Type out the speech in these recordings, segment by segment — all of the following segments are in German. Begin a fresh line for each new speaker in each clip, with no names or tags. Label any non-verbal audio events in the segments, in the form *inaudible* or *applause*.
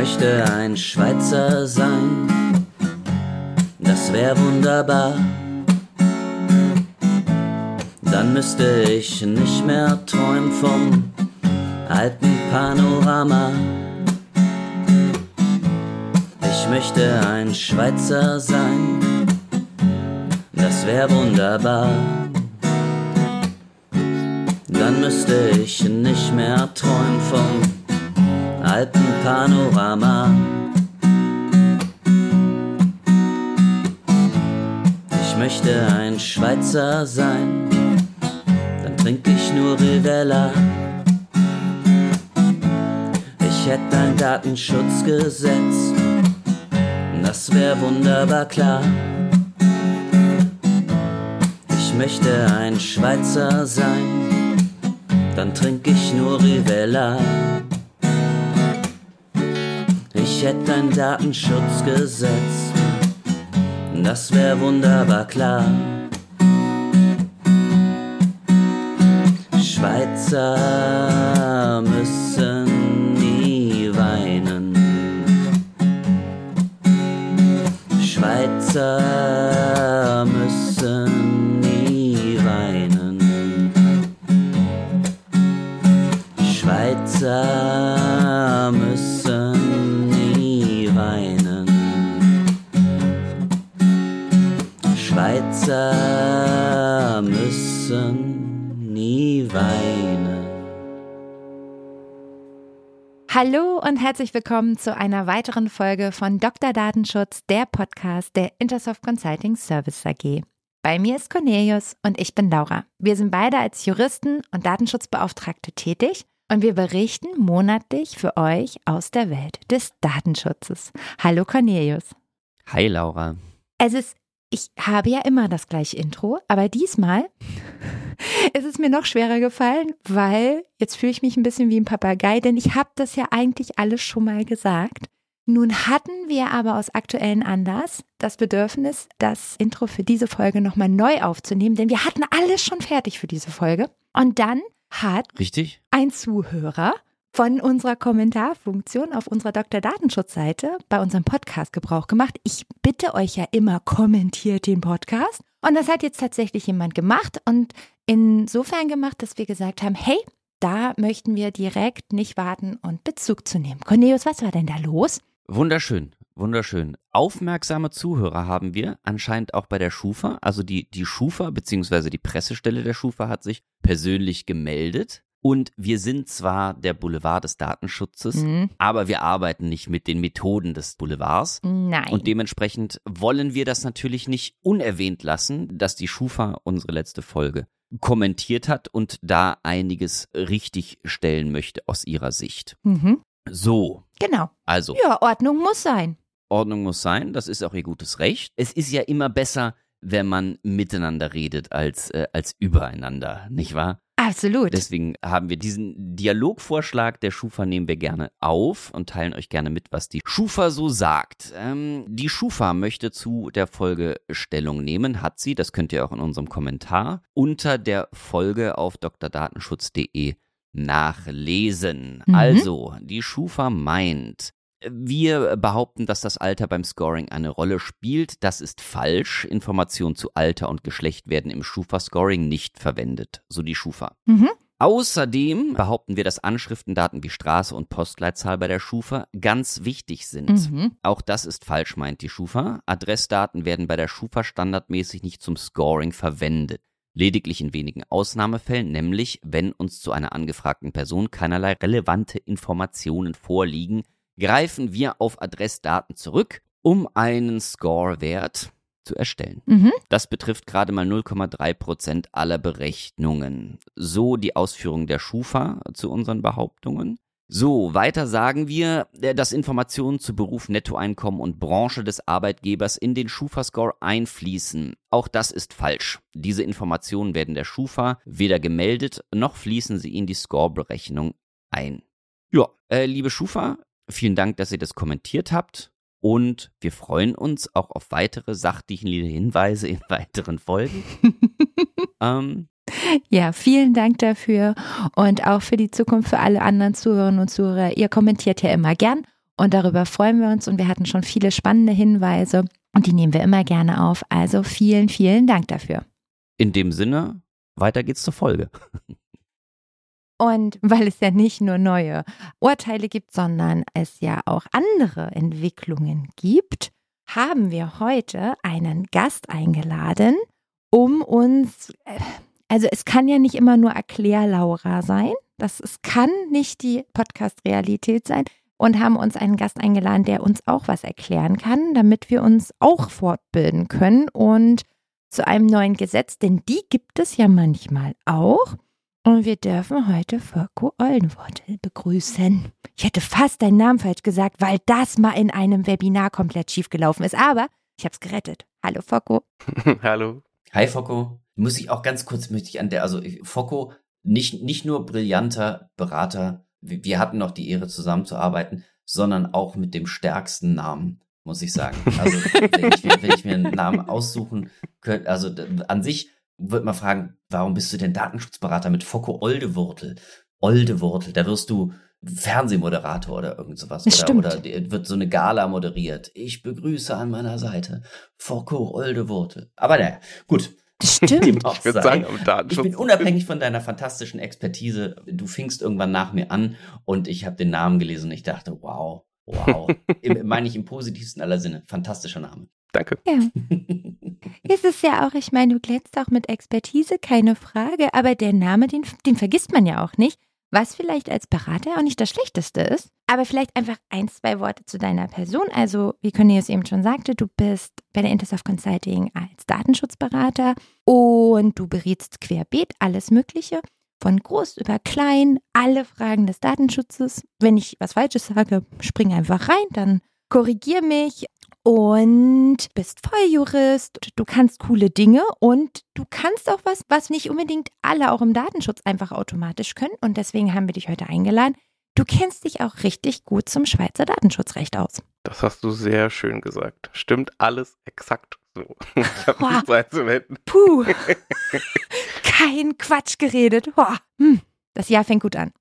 möchte ein Schweizer sein, das wär wunderbar. Dann müsste ich nicht mehr träumen vom alten Panorama. Ich möchte ein Schweizer sein, das wär wunderbar. Dann müsste ich nicht mehr träumen vom alten Panorama. Ich möchte ein Schweizer sein, dann trinke ich nur Rivella. Ich hätte ein Datenschutzgesetz, das wär wunderbar klar. Ich möchte ein Schweizer sein, dann trinke ich nur Rivella. Hätte ein Datenschutzgesetz, das wär wunderbar klar. Schweizer müssen nie weinen. Schweizer müssen nie weinen. Schweizer müssen Schweizer müssen nie weinen.
Hallo und herzlich willkommen zu einer weiteren Folge von Dr. Datenschutz, der Podcast der Intersoft Consulting Service AG. Bei mir ist Cornelius und ich bin Laura. Wir sind beide als Juristen und Datenschutzbeauftragte tätig und wir berichten monatlich für euch aus der Welt des Datenschutzes. Hallo Cornelius.
Hi Laura.
Es ist, ich habe ja immer das gleiche Intro, aber diesmal *laughs* ist es mir noch schwerer gefallen, weil jetzt fühle ich mich ein bisschen wie ein Papagei, denn ich habe das ja eigentlich alles schon mal gesagt. Nun hatten wir aber aus aktuellen Anlass das Bedürfnis, das Intro für diese Folge nochmal neu aufzunehmen, denn wir hatten alles schon fertig für diese Folge. Und dann hat
Richtig?
ein Zuhörer von unserer Kommentarfunktion auf unserer Dr. Datenschutz-Seite bei unserem Podcast Gebrauch gemacht. Ich bitte euch ja immer, kommentiert den Podcast. Und das hat jetzt tatsächlich jemand gemacht und insofern gemacht, dass wir gesagt haben, hey, da möchten wir direkt nicht warten und Bezug zu nehmen. Cornelius, was war denn da los?
Wunderschön, wunderschön. Aufmerksame Zuhörer haben wir anscheinend auch bei der Schufa. Also die, die Schufa beziehungsweise die Pressestelle der Schufa hat sich persönlich gemeldet. Und wir sind zwar der Boulevard des Datenschutzes,
Mhm.
aber wir arbeiten nicht mit den Methoden des Boulevards.
Nein.
Und dementsprechend wollen wir das natürlich nicht unerwähnt lassen, dass die Schufa unsere letzte Folge kommentiert hat und da einiges richtig stellen möchte aus ihrer Sicht.
mhm.
So,
Genau.
also
Ja, Ordnung muss sein.
Ordnung muss sein, das ist auch ihr gutes Recht. Es ist ja immer besser, wenn man miteinander redet als, äh, als übereinander, nicht wahr?
Absolut.
Deswegen haben wir diesen Dialogvorschlag der Schufa nehmen wir gerne auf und teilen euch gerne mit, was die Schufa so sagt. Ähm, die Schufa möchte zu der Folge Stellung nehmen, hat sie, das könnt ihr auch in unserem Kommentar unter der Folge auf drdatenschutz.de nachlesen.
Mhm.
Also, die Schufa meint, wir behaupten, dass das Alter beim Scoring eine Rolle spielt. Das ist falsch. Informationen zu Alter und Geschlecht werden im Schufa-Scoring nicht verwendet, so die Schufa.
Mhm.
Außerdem behaupten wir, dass Anschriftendaten wie Straße und Postleitzahl bei der Schufa ganz wichtig sind.
Mhm.
Auch das ist falsch, meint die Schufa. Adressdaten werden bei der Schufa standardmäßig nicht zum Scoring verwendet. Lediglich in wenigen Ausnahmefällen, nämlich wenn uns zu einer angefragten Person keinerlei relevante Informationen vorliegen, greifen wir auf Adressdaten zurück, um einen Score-Wert zu erstellen.
Mhm.
Das betrifft gerade mal 0,3 Prozent aller Berechnungen. So die Ausführung der Schufa zu unseren Behauptungen. So, weiter sagen wir, äh, dass Informationen zu Beruf, Nettoeinkommen und Branche des Arbeitgebers in den Schufa-Score einfließen. Auch das ist falsch. Diese Informationen werden der Schufa weder gemeldet, noch fließen sie in die Score-Berechnung ein. Ja, äh, liebe Schufa, vielen Dank, dass ihr das kommentiert habt. Und wir freuen uns auch auf weitere sachdienliche Hinweise in *laughs* weiteren Folgen. *laughs* ähm,
Ja, vielen Dank dafür und auch für die Zukunft für alle anderen Zuhörerinnen und Zuhörer. Ihr kommentiert ja immer gern Und darüber freuen wir uns und wir hatten schon viele spannende Hinweise und die nehmen wir immer gerne auf. Also vielen, vielen Dank dafür.
In dem Sinne, weiter geht's zur Folge. *laughs*
Und weil es ja nicht nur neue Urteile gibt, sondern es ja auch andere Entwicklungen gibt, haben wir heute einen Gast eingeladen, um uns, äh, also es kann ja nicht immer nur Erklär-Laura sein, das es kann nicht die Podcast-Realität sein und haben uns einen Gast eingeladen, der uns auch was erklären kann, damit wir uns auch fortbilden können und zu einem neuen Gesetz, denn die gibt es ja manchmal auch. Und wir dürfen heute Focko Oldenwortel begrüßen. Ich hätte fast deinen Namen falsch gesagt, weil das mal in einem Webinar komplett schiefgelaufen ist. Aber ich habe es gerettet. Hallo Focko. *laughs*
Hallo.
Hi Focko. Muss ich auch ganz kurz möchte ich an der, also Focko, nicht, nicht nur brillanter Berater, wir hatten noch die Ehre zusammenzuarbeiten, sondern auch mit dem stärksten Namen, muss ich sagen. Also wenn ich, wenn ich mir einen Namen aussuchen könnte, also an sich würde man fragen, warum bist du denn Datenschutzberater mit Focko Oldewurtel? Oldewurtel, da wirst du Fernsehmoderator oder irgend sowas. Oder, oder wird so eine Gala moderiert. Ich begrüße an meiner Seite Focko Oldewurtel. Aber naja, gut.
Stimmt. *laughs*
ich würde sagen, am Datenschutz.
Ich bin unabhängig von deiner fantastischen Expertise. Du fingst irgendwann nach mir an und ich habe den Namen gelesen und ich dachte, wow, wow. *laughs* meine ich im positivsten aller Sinne. Fantastischer Name.
Danke.
Ja. Es ist ja auch, ich meine, du glänzt auch mit Expertise, keine Frage, aber der Name, den, den vergisst man ja auch nicht, was vielleicht als Berater auch nicht das Schlechteste ist. Aber vielleicht einfach ein, zwei Worte zu deiner Person. Also, wie Cornelius eben schon sagte, du bist bei der Intersoft Consulting als Datenschutzberater und du berätst querbeet alles Mögliche. Von groß über klein, alle Fragen des Datenschutzes. Wenn ich was Falsches sage, spring einfach rein, dann korrigier mich und bist Volljurist, du kannst coole Dinge und du kannst auch was, was nicht unbedingt alle auch im Datenschutz einfach automatisch können. Und deswegen haben wir dich heute eingeladen. Du kennst dich auch richtig gut zum Schweizer Datenschutzrecht aus.
Das hast du sehr schön gesagt. Stimmt alles exakt so. *laughs* Ich habe nichts einzuwenden.
Puh. *laughs* Kein Quatsch geredet. Hm. Das Jahr fängt gut an.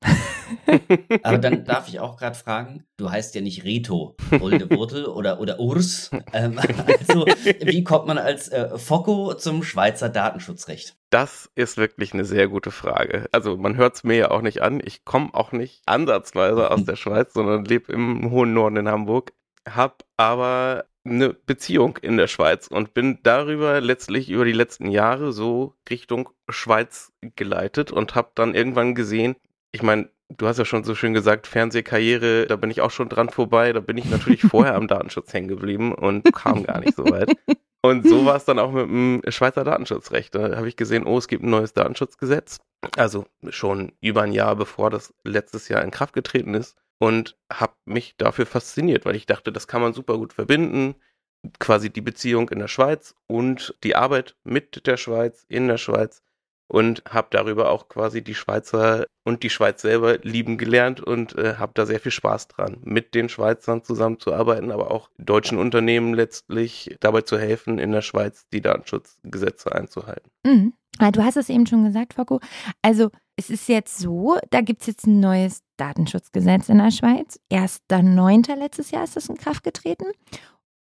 *laughs*
Aber dann darf ich auch gerade fragen, du heißt ja nicht Reto, Olde Wurtel *laughs* oder, oder Urs. Ähm, also, wie kommt man als äh, Focko zum Schweizer Datenschutzrecht?
Das ist wirklich eine sehr gute Frage. Also man hört es mir ja auch nicht an. Ich komme auch nicht ansatzweise aus der *laughs* Schweiz, sondern lebe im hohen Norden in Hamburg. Hab aber eine Beziehung in der Schweiz und bin darüber letztlich über die letzten Jahre so Richtung Schweiz geleitet und habe dann irgendwann gesehen, ich meine, du hast ja schon so schön gesagt, Fernsehkarriere, da bin ich auch schon dran vorbei, da bin ich natürlich *laughs* vorher am Datenschutz hängen geblieben und kam gar nicht so weit. Und so war es dann auch mit dem Schweizer Datenschutzrecht. Da habe ich gesehen, oh, es gibt ein neues Datenschutzgesetz. Also schon über ein Jahr bevor das letztes Jahr in Kraft getreten ist und habe mich dafür fasziniert, weil ich dachte, das kann man super gut verbinden. Quasi die Beziehung in der Schweiz und die Arbeit mit der Schweiz in der Schweiz und habe darüber auch quasi die Schweizer und die Schweiz selber lieben gelernt und äh, habe da sehr viel Spaß dran, mit den Schweizern zusammenzuarbeiten, aber auch deutschen Unternehmen letztlich dabei zu helfen, in der Schweiz die Datenschutzgesetze einzuhalten.
Mhm. Du hast es eben schon gesagt, Foko. Also es ist jetzt so, da gibt es jetzt ein neues Datenschutzgesetz in der Schweiz. 1.9. letztes Jahr ist das in Kraft getreten.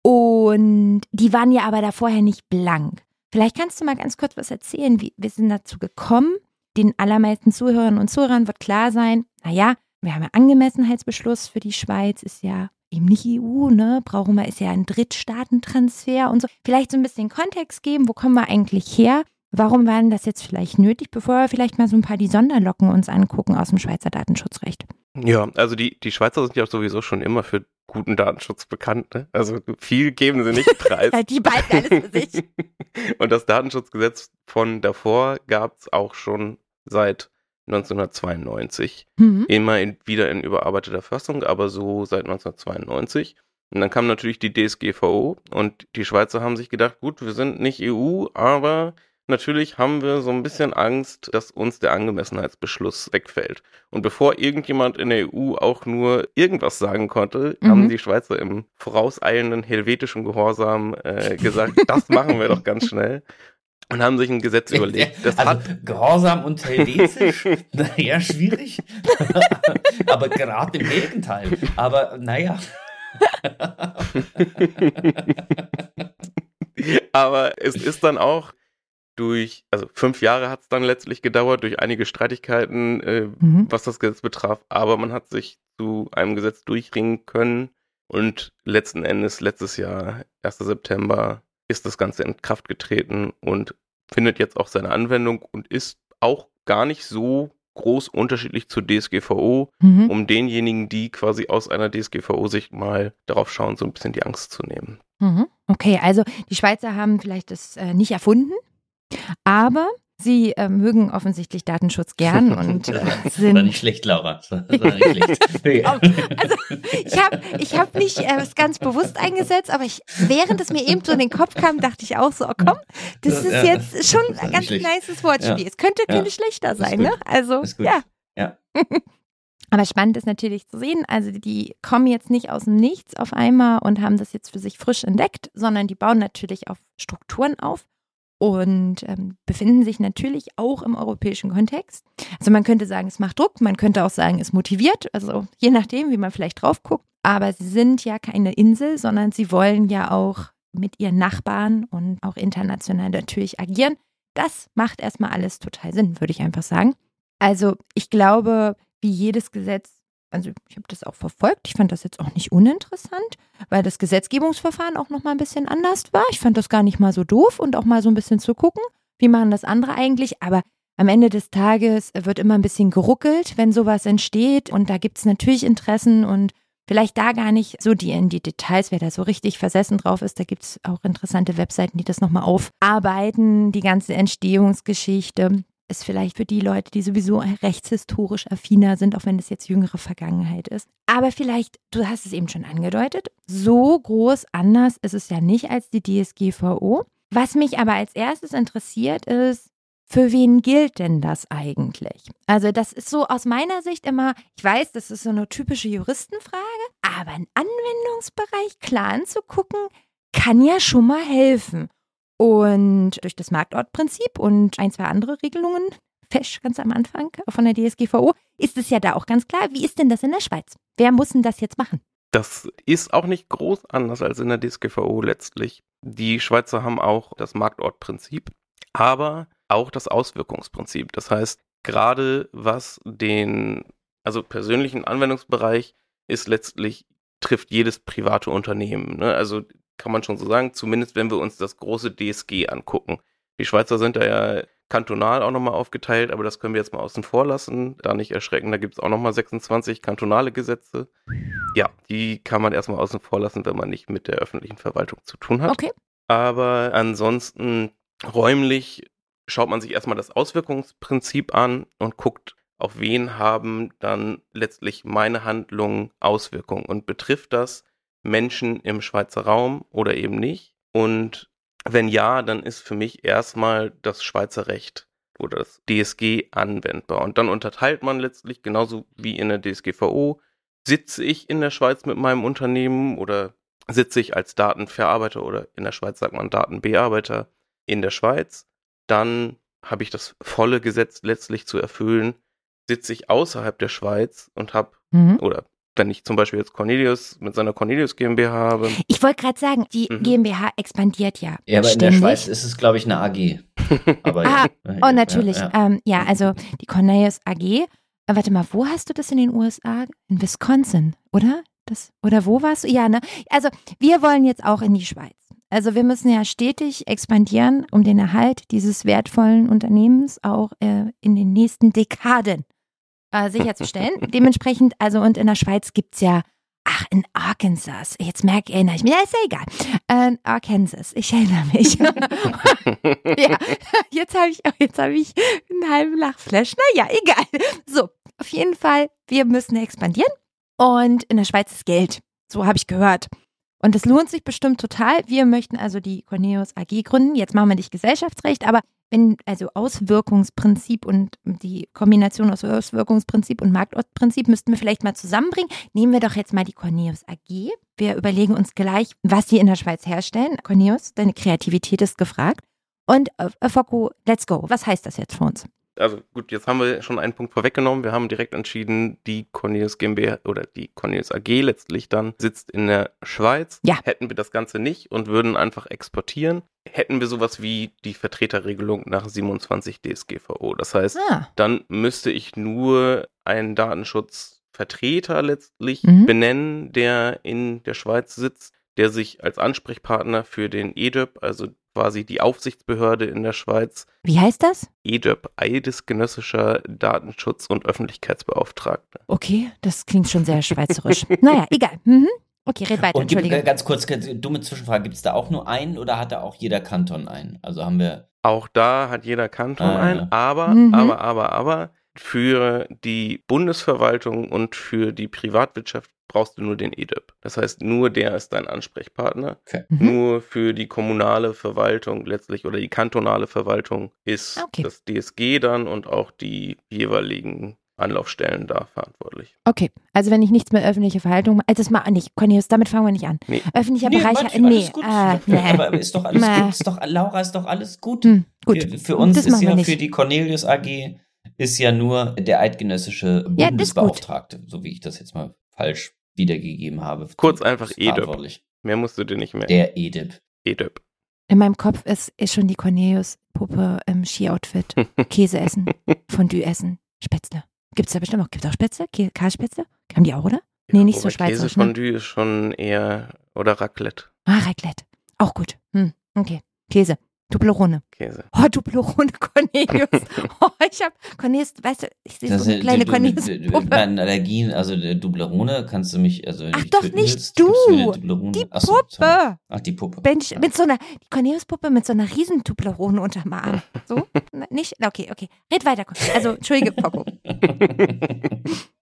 Und die waren ja aber da vorher nicht blank. Vielleicht kannst du mal ganz kurz was erzählen, wie wir sind dazu gekommen. Den allermeisten Zuhörern und Zuhörern wird klar sein, naja, wir haben ja Angemessenheitsbeschluss für die Schweiz, ist ja eben nicht EU, ne? Brauchen wir, ist ja ein Drittstaatentransfer und so. Vielleicht so ein bisschen Kontext geben, wo kommen wir eigentlich her? Warum war denn das jetzt vielleicht nötig, bevor wir vielleicht mal so ein paar die Sonderlocken uns angucken aus dem Schweizer Datenschutzrecht?
Ja, also die, die Schweizer sind ja sowieso schon immer für guten Datenschutz bekannt. Ne? Also viel geben sie nicht *laughs* preis.
die beiden alles für sich. *laughs*
Und das Datenschutzgesetz von davor gab es auch schon seit 1992. Mhm. Immer in, wieder in überarbeiteter Fassung, aber so seit 1992. Und dann kam natürlich die DSGVO und die Schweizer haben sich gedacht, gut, wir sind nicht EU, aber Natürlich haben wir so ein bisschen Angst, dass uns der Angemessenheitsbeschluss wegfällt. Und bevor irgendjemand in der EU auch nur irgendwas sagen konnte, mhm. haben die Schweizer im vorauseilenden helvetischen Gehorsam äh, gesagt, *laughs* das machen wir doch ganz schnell. Und haben sich ein Gesetz überlegt.
Das also, hat Gehorsam und helvetisch, *laughs* naja, schwierig. *laughs* Aber gerade im Gegenteil. Aber naja.
Aber es ist dann auch durch, also fünf Jahre hat es dann letztlich gedauert, durch einige Streitigkeiten, äh, mhm. was das Gesetz betraf. Aber man hat sich zu einem Gesetz durchringen können. Und letzten Endes, letztes Jahr, 1. September, ist das Ganze in Kraft getreten und findet jetzt auch seine Anwendung und ist auch gar nicht so groß unterschiedlich zur DSGVO, mhm. um denjenigen, die quasi aus einer DSGVO-Sicht mal darauf schauen, so ein bisschen die Angst zu nehmen.
Mhm. Okay, also die Schweizer haben vielleicht das äh, nicht erfunden, aber Sie äh, mögen offensichtlich Datenschutz gern *laughs* und äh, sind.
Das war nicht schlecht, Laura. Das war nicht schlecht. *laughs*
also ich habe ich hab nicht äh, es ganz bewusst eingesetzt, aber ich, während es mir eben so in den Kopf kam, dachte ich auch so, oh komm, das ist jetzt schon ein ganz nices Wortspiel. Ja. Es könnte, könnte ja. schlechter sein, ne? Also ja.
Ja. *laughs*
Aber spannend ist natürlich zu sehen, also die kommen jetzt nicht aus dem Nichts auf einmal und haben das jetzt für sich frisch entdeckt, sondern die bauen natürlich auf Strukturen auf und ähm, befinden sich natürlich auch im europäischen Kontext. Also man könnte sagen, es macht Druck, man könnte auch sagen, es motiviert, also je nachdem, wie man vielleicht drauf guckt. Aber sie sind ja keine Insel, sondern sie wollen ja auch mit ihren Nachbarn und auch international natürlich agieren. Das macht erstmal alles total Sinn, würde ich einfach sagen. Also ich glaube, wie jedes Gesetz also ich habe das auch verfolgt. Ich fand das jetzt auch nicht uninteressant, weil das Gesetzgebungsverfahren auch noch mal ein bisschen anders war. Ich fand das gar nicht mal so doof und auch mal so ein bisschen zu gucken, wie machen das andere eigentlich. Aber am Ende des Tages wird immer ein bisschen geruckelt, wenn sowas entsteht. Und da gibt es natürlich Interessen und vielleicht da gar nicht so die in die Details, wer da so richtig versessen drauf ist. Da gibt es auch interessante Webseiten, die das nochmal aufarbeiten, die ganze Entstehungsgeschichte ist vielleicht für die Leute, die sowieso rechtshistorisch affiner sind, auch wenn das jetzt jüngere Vergangenheit ist. Aber vielleicht, du hast es eben schon angedeutet, so groß anders ist es ja nicht als die DSGVO. Was mich aber als erstes interessiert ist, für wen gilt denn das eigentlich? Also das ist so aus meiner Sicht immer, ich weiß, das ist so eine typische Juristenfrage, aber ein Anwendungsbereich klar anzugucken, kann ja schon mal helfen. Und durch das Marktortprinzip und ein, zwei andere Regelungen, fesch ganz am Anfang von der DSGVO, ist es ja da auch ganz klar. Wie ist denn das in der Schweiz? Wer muss denn das jetzt machen?
Das ist auch nicht groß anders als in der DSGVO letztlich. Die Schweizer haben auch das Marktortprinzip, aber auch das Auswirkungsprinzip. Das heißt, gerade was den, also persönlichen Anwendungsbereich ist letztlich, trifft jedes private Unternehmen. Ne? Also kann man schon so sagen, zumindest wenn wir uns das große DSG angucken. Die Schweizer sind da ja kantonal auch nochmal aufgeteilt, aber das können wir jetzt mal außen vor lassen. Da nicht erschrecken, da gibt es auch nochmal 26 kantonale Gesetze. Ja, die kann man erstmal außen vor lassen, wenn man nicht mit der öffentlichen Verwaltung zu tun hat.
Okay.
Aber ansonsten räumlich schaut man sich erstmal das Auswirkungsprinzip an und guckt, auf wen haben dann letztlich meine Handlungen Auswirkungen und betrifft das Menschen im Schweizer Raum oder eben nicht? Und wenn ja, dann ist für mich erstmal das Schweizer Recht oder das DSG anwendbar. Und dann unterteilt man letztlich genauso wie in der DSGVO, sitze ich in der Schweiz mit meinem Unternehmen oder sitze ich als Datenverarbeiter oder in der Schweiz sagt man Datenbearbeiter in der Schweiz, dann habe ich das volle Gesetz letztlich zu erfüllen. Sitze ich außerhalb der Schweiz und habe mhm. oder wenn ich zum Beispiel jetzt Cornelius mit seiner Cornelius GmbH habe.
Ich wollte gerade sagen, die mhm. GmbH expandiert ja.
Ja, aber
ständig.
in der Schweiz ist es, glaube ich, eine AG. *laughs*
aber ah, ja, oh, natürlich. Ja, ja. Ähm, ja, also die Cornelius AG. Äh, warte mal, wo hast du das in den USA? In Wisconsin, oder? Das, oder wo warst du? Ja, ne? Also wir wollen jetzt auch in die Schweiz. Also wir müssen ja stetig expandieren, um den Erhalt dieses wertvollen Unternehmens auch äh, in den nächsten Dekaden äh, sicherzustellen. *laughs* Dementsprechend, also und in der Schweiz gibt es ja, ach, in Arkansas, jetzt merke, erinnere ich mich, ja, ist ja egal. Äh, Arkansas, ich erinnere mich. *laughs* ja, jetzt habe ich, jetzt habe ich einen halben Lachflash. Naja, egal. So, auf jeden Fall, wir müssen expandieren und in der Schweiz ist Geld. So habe ich gehört. Und das lohnt sich bestimmt total. Wir möchten also die Cornelius AG gründen. Jetzt machen wir nicht Gesellschaftsrecht, aber wenn also Auswirkungsprinzip und die Kombination aus Auswirkungsprinzip und Marktortprinzip müssten wir vielleicht mal zusammenbringen. Nehmen wir doch jetzt mal die Corneus AG. Wir überlegen uns gleich, was sie in der Schweiz herstellen. Corneus, deine Kreativität ist gefragt. Und äh, Foko, let's go. Was heißt das jetzt für uns?
also gut, jetzt haben wir schon einen Punkt vorweggenommen. Wir haben direkt entschieden, die Cornelius GmbH oder die Cornelius AG letztlich dann sitzt in der Schweiz.
Ja.
Hätten wir das Ganze nicht und würden einfach exportieren, hätten wir sowas wie die Vertreterregelung nach 27 DSGVO. Das heißt,
Ah,
dann müsste ich nur einen Datenschutzvertreter letztlich
Mhm.
benennen, der in der Schweiz sitzt, der sich als Ansprechpartner für den EDEP, also quasi die Aufsichtsbehörde in der Schweiz,
wie heißt das?
EDEP, Eidesgenössischer Datenschutz- und Öffentlichkeitsbeauftragter.
Okay, das klingt schon sehr schweizerisch. *laughs* naja, egal. Mhm. Okay, red weiter,
Und gibt, ganz kurz, ganz dumme Zwischenfrage, gibt es da auch nur einen oder hat da auch jeder Kanton einen? Also haben wir,
Auch da hat jeder Kanton
Ah,
ein,
ja.
aber,
Mhm.
aber, aber, aber für die Bundesverwaltung und für die Privatwirtschaft brauchst du nur den EDEP. Das heißt, nur der ist dein Ansprechpartner.
okay.
Mhm.
Nur für die kommunale Verwaltung letztlich oder die kantonale Verwaltung ist
Ah, Okay.
das DSG dann und auch die jeweiligen Anlaufstellen da verantwortlich.
Okay, also wenn ich nichts mehr öffentliche Verhaltung mache, also das mal nicht, Cornelius, damit fangen wir nicht an.
Nee.
Öffentlicher
Nee,
Bereich,
Martin,
nee,
alles gut.
äh, *laughs* nee.
Aber ist doch alles gut. Ist doch, Laura, ist doch alles gut.
Hm, gut,
Für, für uns
das
ist ja, für die Cornelius AG ist ja nur der eidgenössische
Ja.
Bundesbeauftragte, so wie ich das jetzt mal falsch wiedergegeben habe.
Kurz einfach EDEP.
verantwortlich.
Mehr musst du dir nicht mehr.
Der EDIP.
EDEP.
In meinem Kopf ist, ist schon die Cornelius-Puppe im Ski-Outfit. *laughs* Käse essen, Fondue essen, Spätzle. Gibt's da bestimmt auch, gibt's auch Spätzle? Kasspätzle? Haben die auch, oder? Nee, nicht so
Wobei
schweizerisch, ne?
Käsefondue ist schon eher, oder Raclette.
Ah, Raclette. Auch gut. Hm, okay. Käse. Toblerone.
Käse.
Oh, Toblerone, *laughs* Cornelius. Oh, ich hab, Cornelius, weißt du, ich sehe
Das
so eine kleine
du- du- du- du-
Cornelius-Puppe.
Meine Allergien, also der Dublerone, kannst du mich, also wenn
Ach doch, nicht
willst,
du. Die
Ach so, sorry.
Puppe.
Ach, die Puppe.
Mensch,
Ja.
mit so einer, die Cornelius-Puppe mit so einer riesen Toblerone unterm Arm. So? *laughs* Nicht? Okay, okay. Red weiter. Also, Entschuldige, Poco. *laughs*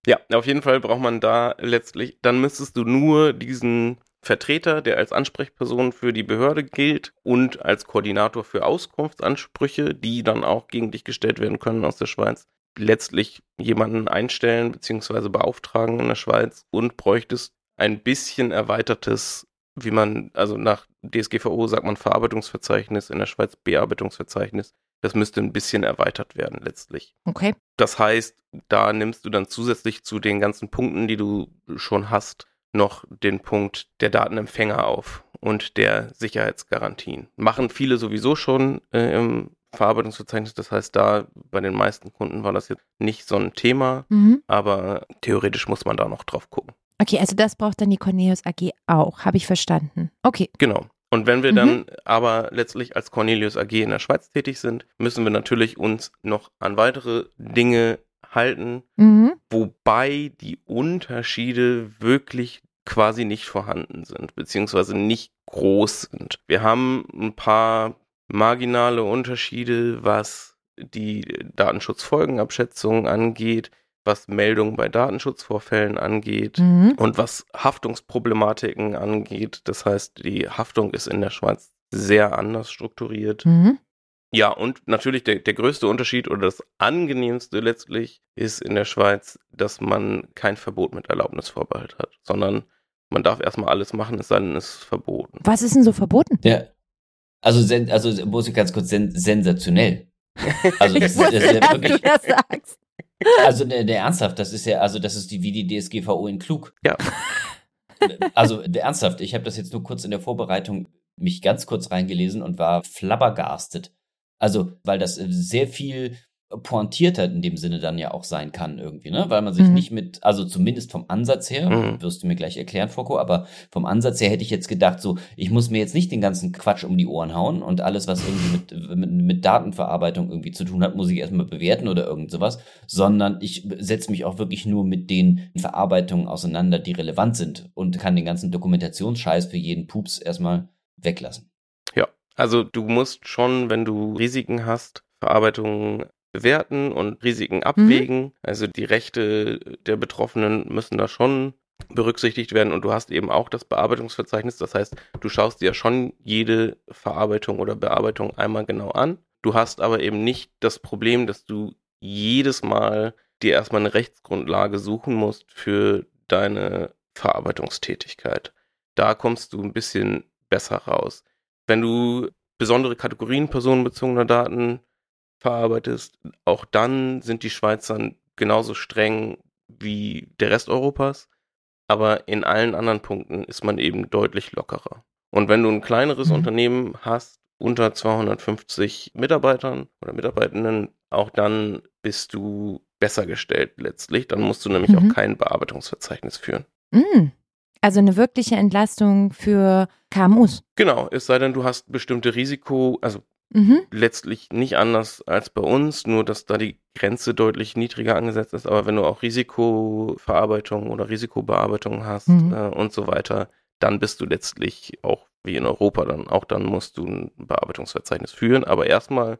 Ja, auf jeden Fall braucht man da letztlich, dann müsstest du nur diesen Vertreter, der als Ansprechperson für die Behörde gilt und als Koordinator für Auskunftsansprüche, die dann auch gegen dich gestellt werden können aus der Schweiz, letztlich jemanden einstellen bzw. beauftragen in der Schweiz und bräuchtest ein bisschen erweitertes, wie man, also nach DSGVO sagt man Verarbeitungsverzeichnis, in der Schweiz Bearbeitungsverzeichnis. Das müsste ein bisschen erweitert werden letztlich.
Okay.
Das heißt, da nimmst du dann zusätzlich zu den ganzen Punkten, die du schon hast, noch den Punkt der Datenempfänger auf und der Sicherheitsgarantien. Machen viele sowieso schon äh, im Verarbeitungsverzeichnis. Das heißt, da bei den meisten Kunden war das jetzt nicht so ein Thema,
Mhm.
aber theoretisch muss man da noch drauf gucken.
Okay, also das braucht dann die Cornelius AG auch. Habe ich verstanden. Okay.
Genau. Und wenn wir
Mhm.
dann aber letztlich als Cornelius AG in der Schweiz tätig sind, müssen wir natürlich uns noch an weitere Dinge halten,
Mhm.
wobei die Unterschiede wirklich quasi nicht vorhanden sind, beziehungsweise nicht groß sind. Wir haben ein paar marginale Unterschiede, was die Datenschutzfolgenabschätzung angeht, was Meldungen bei Datenschutzvorfällen angeht
Mhm.
und was Haftungsproblematiken angeht. Das heißt, die Haftung ist in der Schweiz sehr anders strukturiert.
Mhm.
Ja, und natürlich der, der größte Unterschied oder das angenehmste letztlich ist in der Schweiz, dass man kein Verbot mit Erlaubnisvorbehalt hat, sondern man darf erstmal alles machen, es sei denn, es ist verboten.
Was ist denn so verboten?
Ja. Also, sen, also muss ich ganz kurz sen, sensationell. Also, das, das ist ja wirklich,
das sagst.
also der, der ernsthaft, das ist ja, also das ist die, wie die DSGVO in klug.
Ja. *laughs*
Also der, ernsthaft, ich habe das jetzt nur kurz in der Vorbereitung mich ganz kurz reingelesen und war flabbergastet. Also, weil das äh, sehr viel pointierter in dem Sinne dann ja auch sein kann irgendwie, ne? Weil man sich
Mhm.
nicht mit, also zumindest vom Ansatz her,
Mhm.
wirst du mir gleich erklären, Foko, aber vom Ansatz her hätte ich jetzt gedacht, so, ich muss mir jetzt nicht den ganzen Quatsch um die Ohren hauen und alles, was irgendwie mit, mit, mit Datenverarbeitung irgendwie zu tun hat, muss ich erstmal bewerten oder irgend sowas, sondern ich setze mich auch wirklich nur mit den Verarbeitungen auseinander, die relevant sind und kann den ganzen Dokumentationsscheiß für jeden Pups erstmal weglassen.
Also du musst schon, wenn du Risiken hast, Verarbeitungen bewerten und Risiken abwägen. Also die Rechte der Betroffenen müssen da schon berücksichtigt werden und du hast eben auch das Bearbeitungsverzeichnis. Das heißt, du schaust dir schon jede Verarbeitung oder Bearbeitung einmal genau an. Du hast aber eben nicht das Problem, dass du jedes Mal dir erstmal eine Rechtsgrundlage suchen musst für deine Verarbeitungstätigkeit. Da kommst du ein bisschen besser raus. Wenn du besondere Kategorien personenbezogener Daten verarbeitest, auch dann sind die Schweizer genauso streng wie der Rest Europas. Aber in allen anderen Punkten ist man eben deutlich lockerer. Und wenn du ein kleineres
Mhm.
Unternehmen hast, unter 250 Mitarbeitern oder Mitarbeitenden, auch dann bist du besser gestellt letztlich. Dann musst du nämlich
Mhm.
auch kein Bearbeitungsverzeichnis führen.
Mm. Also eine wirkliche Entlastung für KMUs.
Genau, es sei denn, du hast bestimmte Risiko, also
Mhm.
letztlich nicht anders als bei uns, nur dass da die Grenze deutlich niedriger angesetzt ist. Aber wenn du auch Risikoverarbeitung oder Risikobearbeitung hast
Mhm.
äh, und so weiter, dann bist du letztlich auch wie in Europa dann. Auch dann musst du ein Bearbeitungsverzeichnis führen. Aber erstmal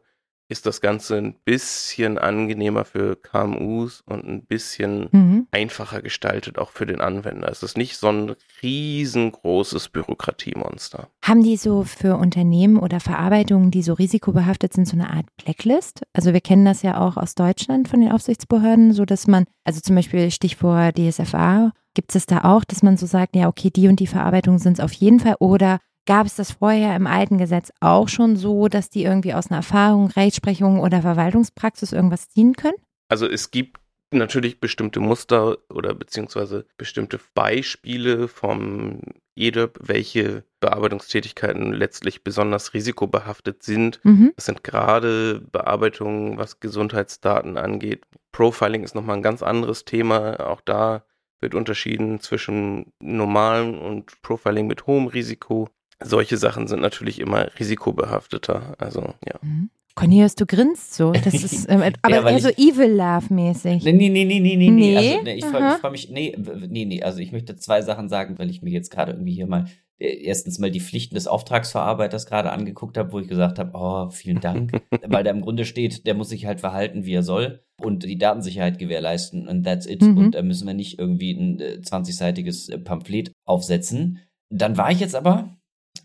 ist das Ganze ein bisschen angenehmer für KMUs und ein bisschen
Mhm.
einfacher gestaltet, auch für den Anwender. Es ist nicht so ein riesengroßes Bürokratiemonster.
Haben die so für Unternehmen oder Verarbeitungen, die so risikobehaftet sind, so eine Art Blacklist? Also wir kennen das ja auch aus Deutschland von den Aufsichtsbehörden, so dass man, also zum Beispiel Stichwort DSFA, gibt es da auch, dass man so sagt, ja, okay, die und die Verarbeitungen sind es auf jeden Fall oder Gab es das vorher im alten Gesetz auch schon so, dass die irgendwie aus einer Erfahrung, Rechtsprechung oder Verwaltungspraxis irgendwas ziehen können?
Also es gibt natürlich bestimmte Muster oder beziehungsweise bestimmte Beispiele vom EDIP, welche Bearbeitungstätigkeiten letztlich besonders risikobehaftet sind.
Mhm.
Das sind gerade Bearbeitungen, was Gesundheitsdaten angeht. Profiling ist nochmal ein ganz anderes Thema. Auch da wird unterschieden zwischen normalem und Profiling mit hohem Risiko. Solche Sachen sind natürlich immer risikobehafteter. Also ja.
Mhm. Cornelius, du grinst so. Das *laughs* ist, ähm, aber
Ja,
eher so Evil Love-mäßig.
Nee, nee, nee, nee, nee, nee.
Nee?
Also, nee, ich freue freu mich, nee, nee, nee, also ich möchte zwei Sachen sagen, weil ich mir jetzt gerade irgendwie hier mal äh, erstens mal die Pflichten des Auftragsverarbeiters gerade angeguckt habe, wo ich gesagt habe, oh, vielen Dank, *laughs* weil da im Grunde steht, der muss sich halt verhalten, wie er soll und die Datensicherheit gewährleisten und that's it.
Mhm.
Und da müssen wir nicht irgendwie ein äh, 20-seitiges äh, Pamphlet aufsetzen. Dann war ich jetzt aber,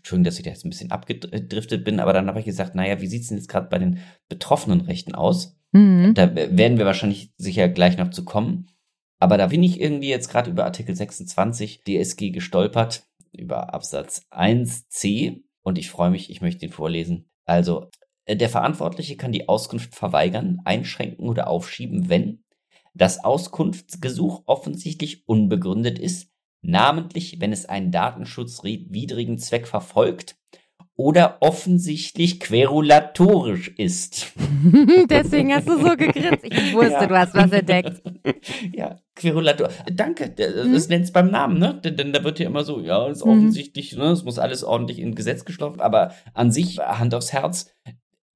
Entschuldigung, dass ich da jetzt ein bisschen abgedriftet bin, aber dann habe ich gesagt, naja, wie sieht's denn jetzt gerade bei den betroffenen Rechten aus?
Mhm.
Da werden wir wahrscheinlich sicher gleich noch zu kommen. Aber da bin ich irgendwie jetzt gerade über Artikel 26 DSG gestolpert, über Absatz 1c. Und ich freue mich, ich möchte ihn vorlesen. Also, äh, der Verantwortliche kann die Auskunft verweigern, einschränken oder aufschieben, wenn das Auskunftsgesuch offensichtlich unbegründet ist, namentlich wenn es einen datenschutzwidrigen Zweck verfolgt oder offensichtlich querulatorisch ist. *laughs*
Deswegen hast du so gegrinst. Ich wusste,
Ja.
du hast was entdeckt. *laughs*
Ja, Querulator. Danke, der-
Mhm.
das nennt's beim Namen, ne? Denn, da wird ja immer so, ja, ist
Mhm.
offensichtlich, ne? Es muss alles ordentlich in Gesetz geschlossen, aber an sich, Hand aufs Herz,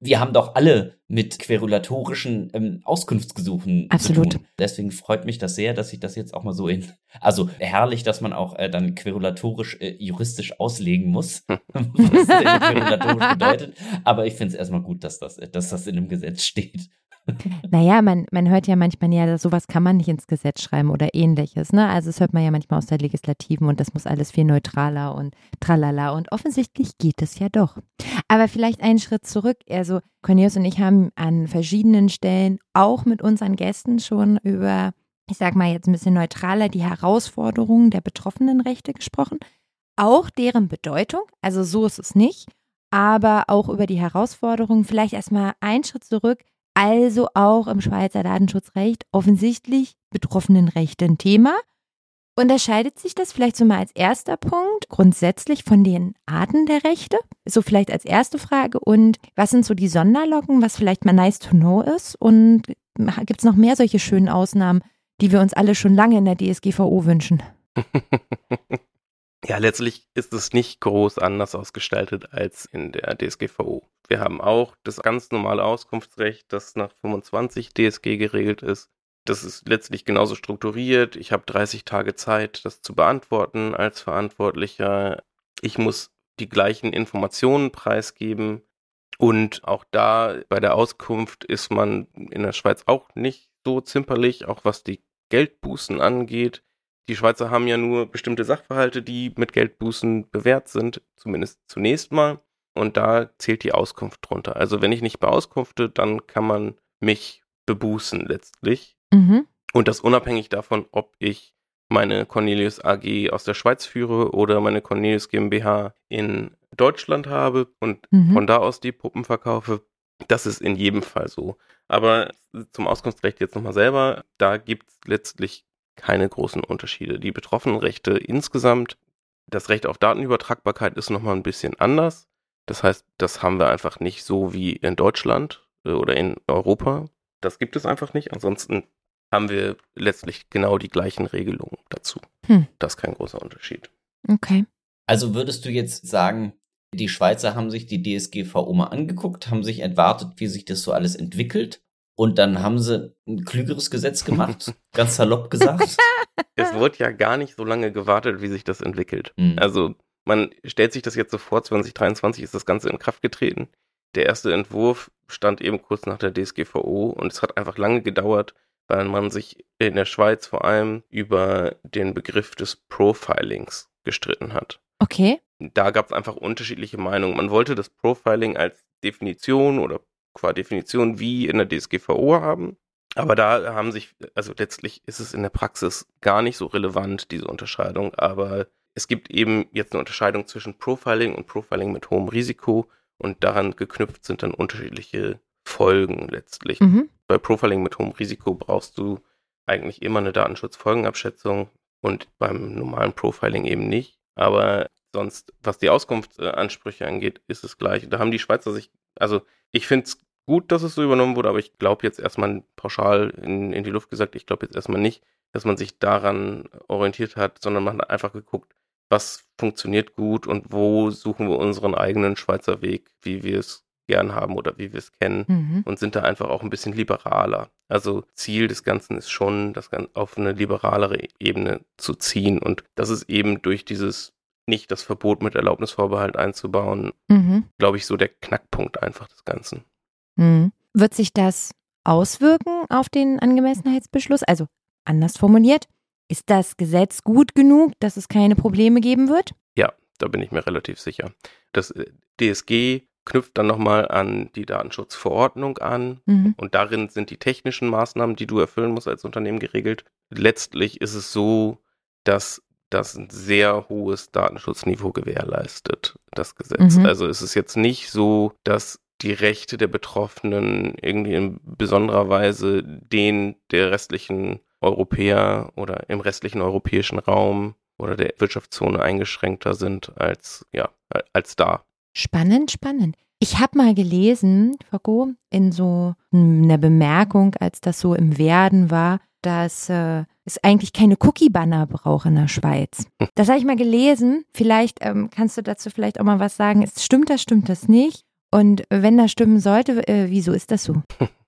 wir haben doch alle mit querulatorischen ähm, Auskunftsgesuchen
Absolut.
zu tun. Deswegen freut mich das sehr, dass ich das jetzt auch mal so in, also herrlich, dass man auch äh, dann querulatorisch äh, juristisch auslegen muss, *laughs* was denn querulatorisch bedeutet. Aber ich finde es erstmal gut, dass das, dass das in einem Gesetz steht. *laughs*
Naja, man, man hört ja manchmal, ja, sowas kann man nicht ins Gesetz schreiben oder ähnliches. Ne? Also das hört man ja manchmal aus der Legislativen und das muss alles viel neutraler und tralala. Und offensichtlich geht es ja doch. Aber vielleicht einen Schritt zurück. Also Cornelius und ich haben an verschiedenen Stellen auch mit unseren Gästen schon über, ich sag mal jetzt ein bisschen neutraler, die Herausforderungen der betroffenen Rechte gesprochen. Auch deren Bedeutung. Also so ist es nicht. Aber auch über die Herausforderungen. Vielleicht erstmal einen Schritt zurück. Also auch im Schweizer Datenschutzrecht offensichtlich Betroffenenrechte ein Thema. Unterscheidet sich das vielleicht so mal als erster Punkt grundsätzlich von den Arten der Rechte? So vielleicht als erste Frage. Und was sind so die Sonderlocken, was vielleicht mal nice to know ist? Und gibt es noch mehr solche schönen Ausnahmen, die wir uns alle schon lange in der DSGVO wünschen? *laughs*
Ja, letztlich ist es nicht groß anders ausgestaltet als in der DSGVO. Wir haben auch das ganz normale Auskunftsrecht, das nach 25 DSG geregelt ist. Das ist letztlich genauso strukturiert. Ich habe 30 Tage Zeit, das zu beantworten als Verantwortlicher. Ich muss die gleichen Informationen preisgeben. Und auch da bei der Auskunft ist man in der Schweiz auch nicht so zimperlich, auch was die Geldbußen angeht. Die Schweizer haben ja nur bestimmte Sachverhalte, die mit Geldbußen bewährt sind, zumindest zunächst mal. Und da zählt die Auskunft drunter. Also wenn ich nicht beauskunfte, dann kann man mich bebußen letztlich.
Mhm.
Und das unabhängig davon, ob ich meine Cornelius AG aus der Schweiz führe oder meine Cornelius GmbH in Deutschland habe und
Mhm.
von da aus die Puppen verkaufe. Das ist in jedem Fall so. Aber zum Auskunftsrecht jetzt nochmal selber, da gibt es letztlich keine großen Unterschiede. Die betroffenen Rechte insgesamt, das Recht auf Datenübertragbarkeit ist nochmal ein bisschen anders. Das heißt, das haben wir einfach nicht so wie in Deutschland äh, oder in Europa. Das gibt es einfach nicht. Ansonsten haben wir letztlich genau die gleichen Regelungen dazu. Hm. Das ist kein großer Unterschied.
Okay.
Also würdest du jetzt sagen, die Schweizer haben sich die DSGVO mal angeguckt, haben sich entwartet, wie sich das so alles entwickelt. Und dann haben sie ein klügeres Gesetz gemacht, *laughs* ganz salopp gesagt.
Es wurde ja gar nicht so lange gewartet, wie sich das entwickelt. Mhm. Also man stellt sich das jetzt so vor, 2023 ist das Ganze in Kraft getreten. Der erste Entwurf stand eben kurz nach der DSGVO und es hat einfach lange gedauert, weil man sich in der Schweiz vor allem über den Begriff des Profilings gestritten hat.
Okay.
Da gab es einfach unterschiedliche Meinungen. Man wollte das Profiling als Definition oder qua Definition wie in der DSGVO haben. Aber da haben sich, also letztlich ist es in der Praxis gar nicht so relevant, diese Unterscheidung. Aber es gibt eben jetzt eine Unterscheidung zwischen Profiling und Profiling mit hohem Risiko. Und daran geknüpft sind dann unterschiedliche Folgen letztlich. Mhm. Bei Profiling mit hohem Risiko brauchst du eigentlich immer eine Datenschutzfolgenabschätzung und beim normalen Profiling eben nicht. Aber sonst, was die Auskunftsansprüche angeht, ist es gleich. Da haben die Schweizer sich, also ich finde es gut, dass es so übernommen wurde, aber ich glaube jetzt erstmal pauschal in, in die Luft gesagt, ich glaube jetzt erstmal nicht, dass man sich daran orientiert hat, sondern man hat einfach geguckt, was funktioniert gut und wo suchen wir unseren eigenen Schweizer Weg, wie wir es gern haben oder wie wir es kennen mhm. und sind da einfach auch ein bisschen liberaler. Also Ziel des Ganzen ist schon, das auf eine liberalere Ebene zu ziehen und das ist eben durch dieses nicht das Verbot mit Erlaubnisvorbehalt einzubauen, mhm. glaube ich, so der Knackpunkt einfach des Ganzen.
Mhm. Wird sich das auswirken auf den Angemessenheitsbeschluss? Also anders formuliert, ist das Gesetz gut genug, dass es keine Probleme geben wird?
Ja, da bin ich mir relativ sicher. Das äh, DSG knüpft dann nochmal an die Datenschutzverordnung an mhm. und darin sind die technischen Maßnahmen, die du erfüllen musst als Unternehmen geregelt. Letztlich ist es so, dass das ein sehr hohes Datenschutzniveau gewährleistet, das Gesetz. Mhm. Also es ist jetzt nicht so, dass die Rechte der Betroffenen irgendwie in besonderer Weise den der restlichen Europäer oder im restlichen europäischen Raum oder der Wirtschaftszone eingeschränkter sind als, ja, als da.
Spannend, spannend. Ich habe mal gelesen, Fago, in so einer Bemerkung, als das so im Werden war, dass äh, es eigentlich keine Cookie-Banner braucht in der Schweiz. Das habe ich mal gelesen. Vielleicht ähm, kannst du dazu vielleicht auch mal was sagen. Stimmt das, stimmt das nicht? Und wenn das stimmen sollte, äh, wieso ist das so? *laughs*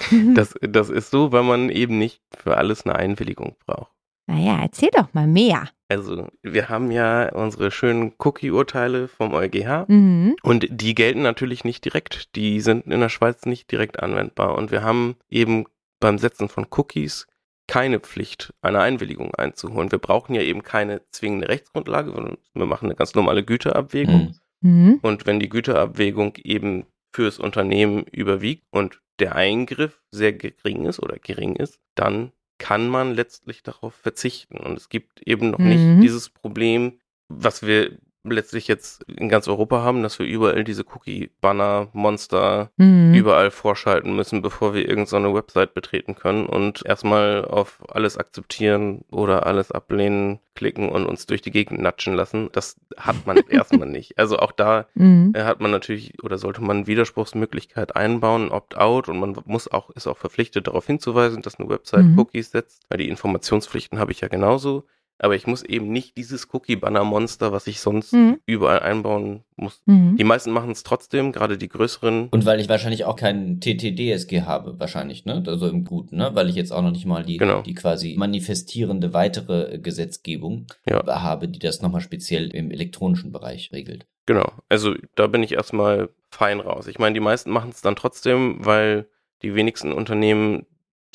*laughs*
das, das ist so, weil man eben nicht für alles eine Einwilligung braucht.
Naja, erzähl doch mal mehr.
Also, wir haben ja unsere schönen Cookie-Urteile vom EuGH mhm. und die gelten natürlich nicht direkt. Die sind in der Schweiz nicht direkt anwendbar. Und wir haben eben beim Setzen von Cookies keine Pflicht, eine Einwilligung einzuholen. Wir brauchen ja eben keine zwingende Rechtsgrundlage, sondern wir machen eine ganz normale Güterabwägung. Mhm. Mhm. Und wenn die Güterabwägung eben fürs Unternehmen überwiegt und der Eingriff sehr gering ist oder gering ist, dann kann man letztlich darauf verzichten. Und es gibt eben noch mhm. nicht dieses Problem, was wir letztlich jetzt in ganz Europa haben, dass wir überall diese Cookie-Banner, Monster mhm. überall vorschalten müssen, bevor wir irgendeine so Website betreten können und erstmal auf alles akzeptieren oder alles ablehnen klicken und uns durch die Gegend natschen lassen. Das hat man *laughs* erstmal nicht. Also auch da mhm. Äh, hat man natürlich oder sollte man Widerspruchsmöglichkeit einbauen, Opt-out und man muss auch, ist auch verpflichtet darauf hinzuweisen, dass eine Website mhm. Cookies setzt, weil die Informationspflichten habe ich ja genauso aber ich muss eben nicht dieses Cookie-Banner-Monster, was ich sonst mhm. überall einbauen muss. Mhm. Die meisten machen es trotzdem, gerade die größeren.
Und weil ich wahrscheinlich auch keinen TTDSG habe, wahrscheinlich, ne? Also im Guten, ne? Weil ich jetzt auch noch nicht mal die, genau. die quasi manifestierende weitere Gesetzgebung ja. habe, die das nochmal speziell im elektronischen Bereich regelt.
Genau. Also da bin ich erstmal fein raus. Ich meine, die meisten machen es dann trotzdem, weil die wenigsten Unternehmen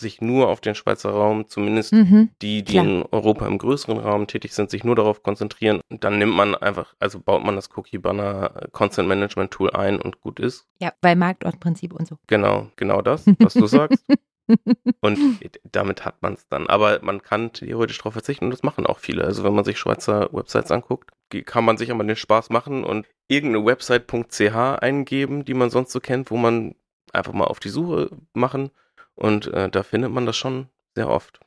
sich nur auf den Schweizer Raum, zumindest mhm, die, die klar. in Europa im größeren Raum tätig sind, sich nur darauf konzentrieren. Und dann nimmt man einfach, also baut man das Cookie Banner Consent Management Tool ein und gut ist.
Ja, bei Marktortprinzip und so.
Genau, genau das, *laughs* was du sagst. und *laughs* damit hat man es dann. Aber man kann theoretisch darauf verzichten und das machen auch viele. Also wenn man sich Schweizer Websites anguckt, kann man sich einmal den Spaß machen und irgendeine Website.ch eingeben, die man sonst so kennt, wo man einfach mal auf die Suche machen und äh, da findet man das schon sehr oft.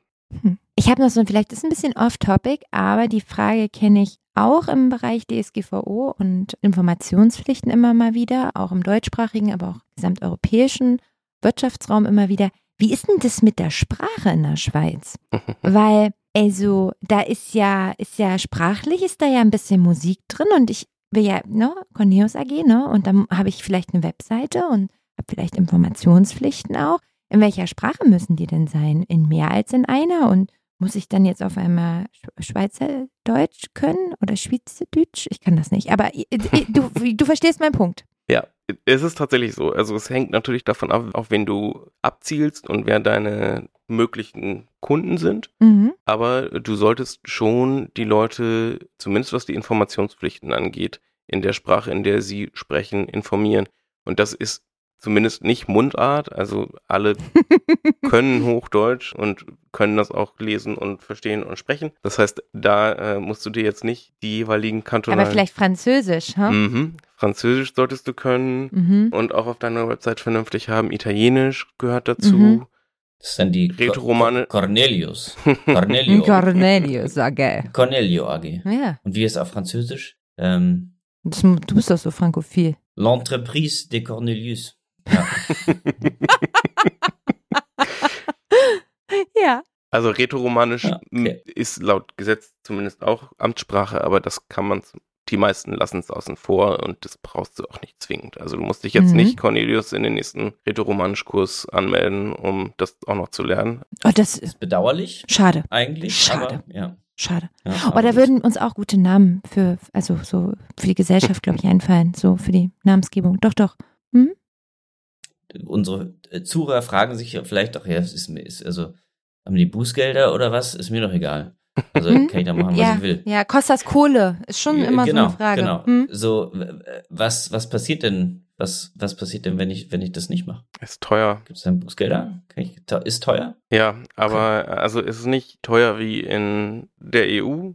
Hm. Ich habe noch so, vielleicht ist ein bisschen off-topic, aber die Frage kenne ich auch im Bereich DSGVO und Informationspflichten immer mal wieder, auch im deutschsprachigen, aber auch gesamteuropäischen Wirtschaftsraum immer wieder. Wie ist denn das mit der Sprache in der Schweiz? *laughs* Weil, also, da ist ja, ist ja sprachlich, ist da ja ein bisschen Musik drin und ich will ja, ne, Corneus AG, ne, und dann habe ich vielleicht eine Webseite und habe vielleicht Informationspflichten auch. In welcher Sprache müssen die denn sein? In mehr als in einer? Und muss ich dann jetzt auf einmal Schweizerdeutsch können oder Schweizerdeutsch? Ich kann das nicht. Aber du, *laughs* du verstehst meinen Punkt.
Ja, es ist tatsächlich so. Also es hängt natürlich davon ab, auf wen du abzielst und wer deine möglichen Kunden sind. Mhm. Aber du solltest schon die Leute, zumindest was die Informationspflichten angeht, in der Sprache, in der sie sprechen, informieren. Und das ist zumindest nicht Mundart. Also alle *laughs* können Hochdeutsch und können das auch lesen und verstehen und sprechen. Das heißt, da äh, musst du dir jetzt nicht die jeweiligen kantonalen...
Aber vielleicht Französisch, ha?
Mhm. Französisch solltest du können mhm. und auch auf deiner Website vernünftig haben. Italienisch gehört dazu. Mhm.
Das sind die
Rätoromane.
Cornelius. *laughs* Cornelio.
Cornelius AG.
Cornelio AG.
Ja.
Und wie ist es auf Französisch? Ähm,
das, du bist doch so frankophil.
L'entreprise de Cornelius. Ja. *laughs*
ja.
Also rätoromanisch ja, okay. ist laut Gesetz zumindest auch Amtssprache, aber das kann man, die meisten lassen es außen vor und das brauchst du auch nicht zwingend. Also du musst dich jetzt mhm. nicht Cornelius in den nächsten rätoromanisch-Kurs anmelden, um das auch noch zu lernen.
Oh, das
ist bedauerlich.
Schade.
Eigentlich.
Schade.
Aber, ja.
Schade. Ja, aber da würden uns auch gute Namen für, also so für die Gesellschaft, glaube ich, einfallen, so für die Namensgebung. Doch, doch. Hm?
Unsere äh, Zuhörer fragen sich vielleicht doch, ja, ist, ist, also, haben die Bußgelder oder was? Ist mir doch egal. Also hm? kann ich da machen,
ja,
was ich will.
Ja, kostet das Kohle? Ist schon immer
genau,
so eine Frage.
Genau. Hm? So, was, was passiert denn? Was, was passiert denn, wenn ich, wenn ich das nicht mache?
Ist teuer.
Gibt es dann Bußgelder? Ich, ist teuer?
Ja, aber okay. also ist es nicht teuer wie in der EU,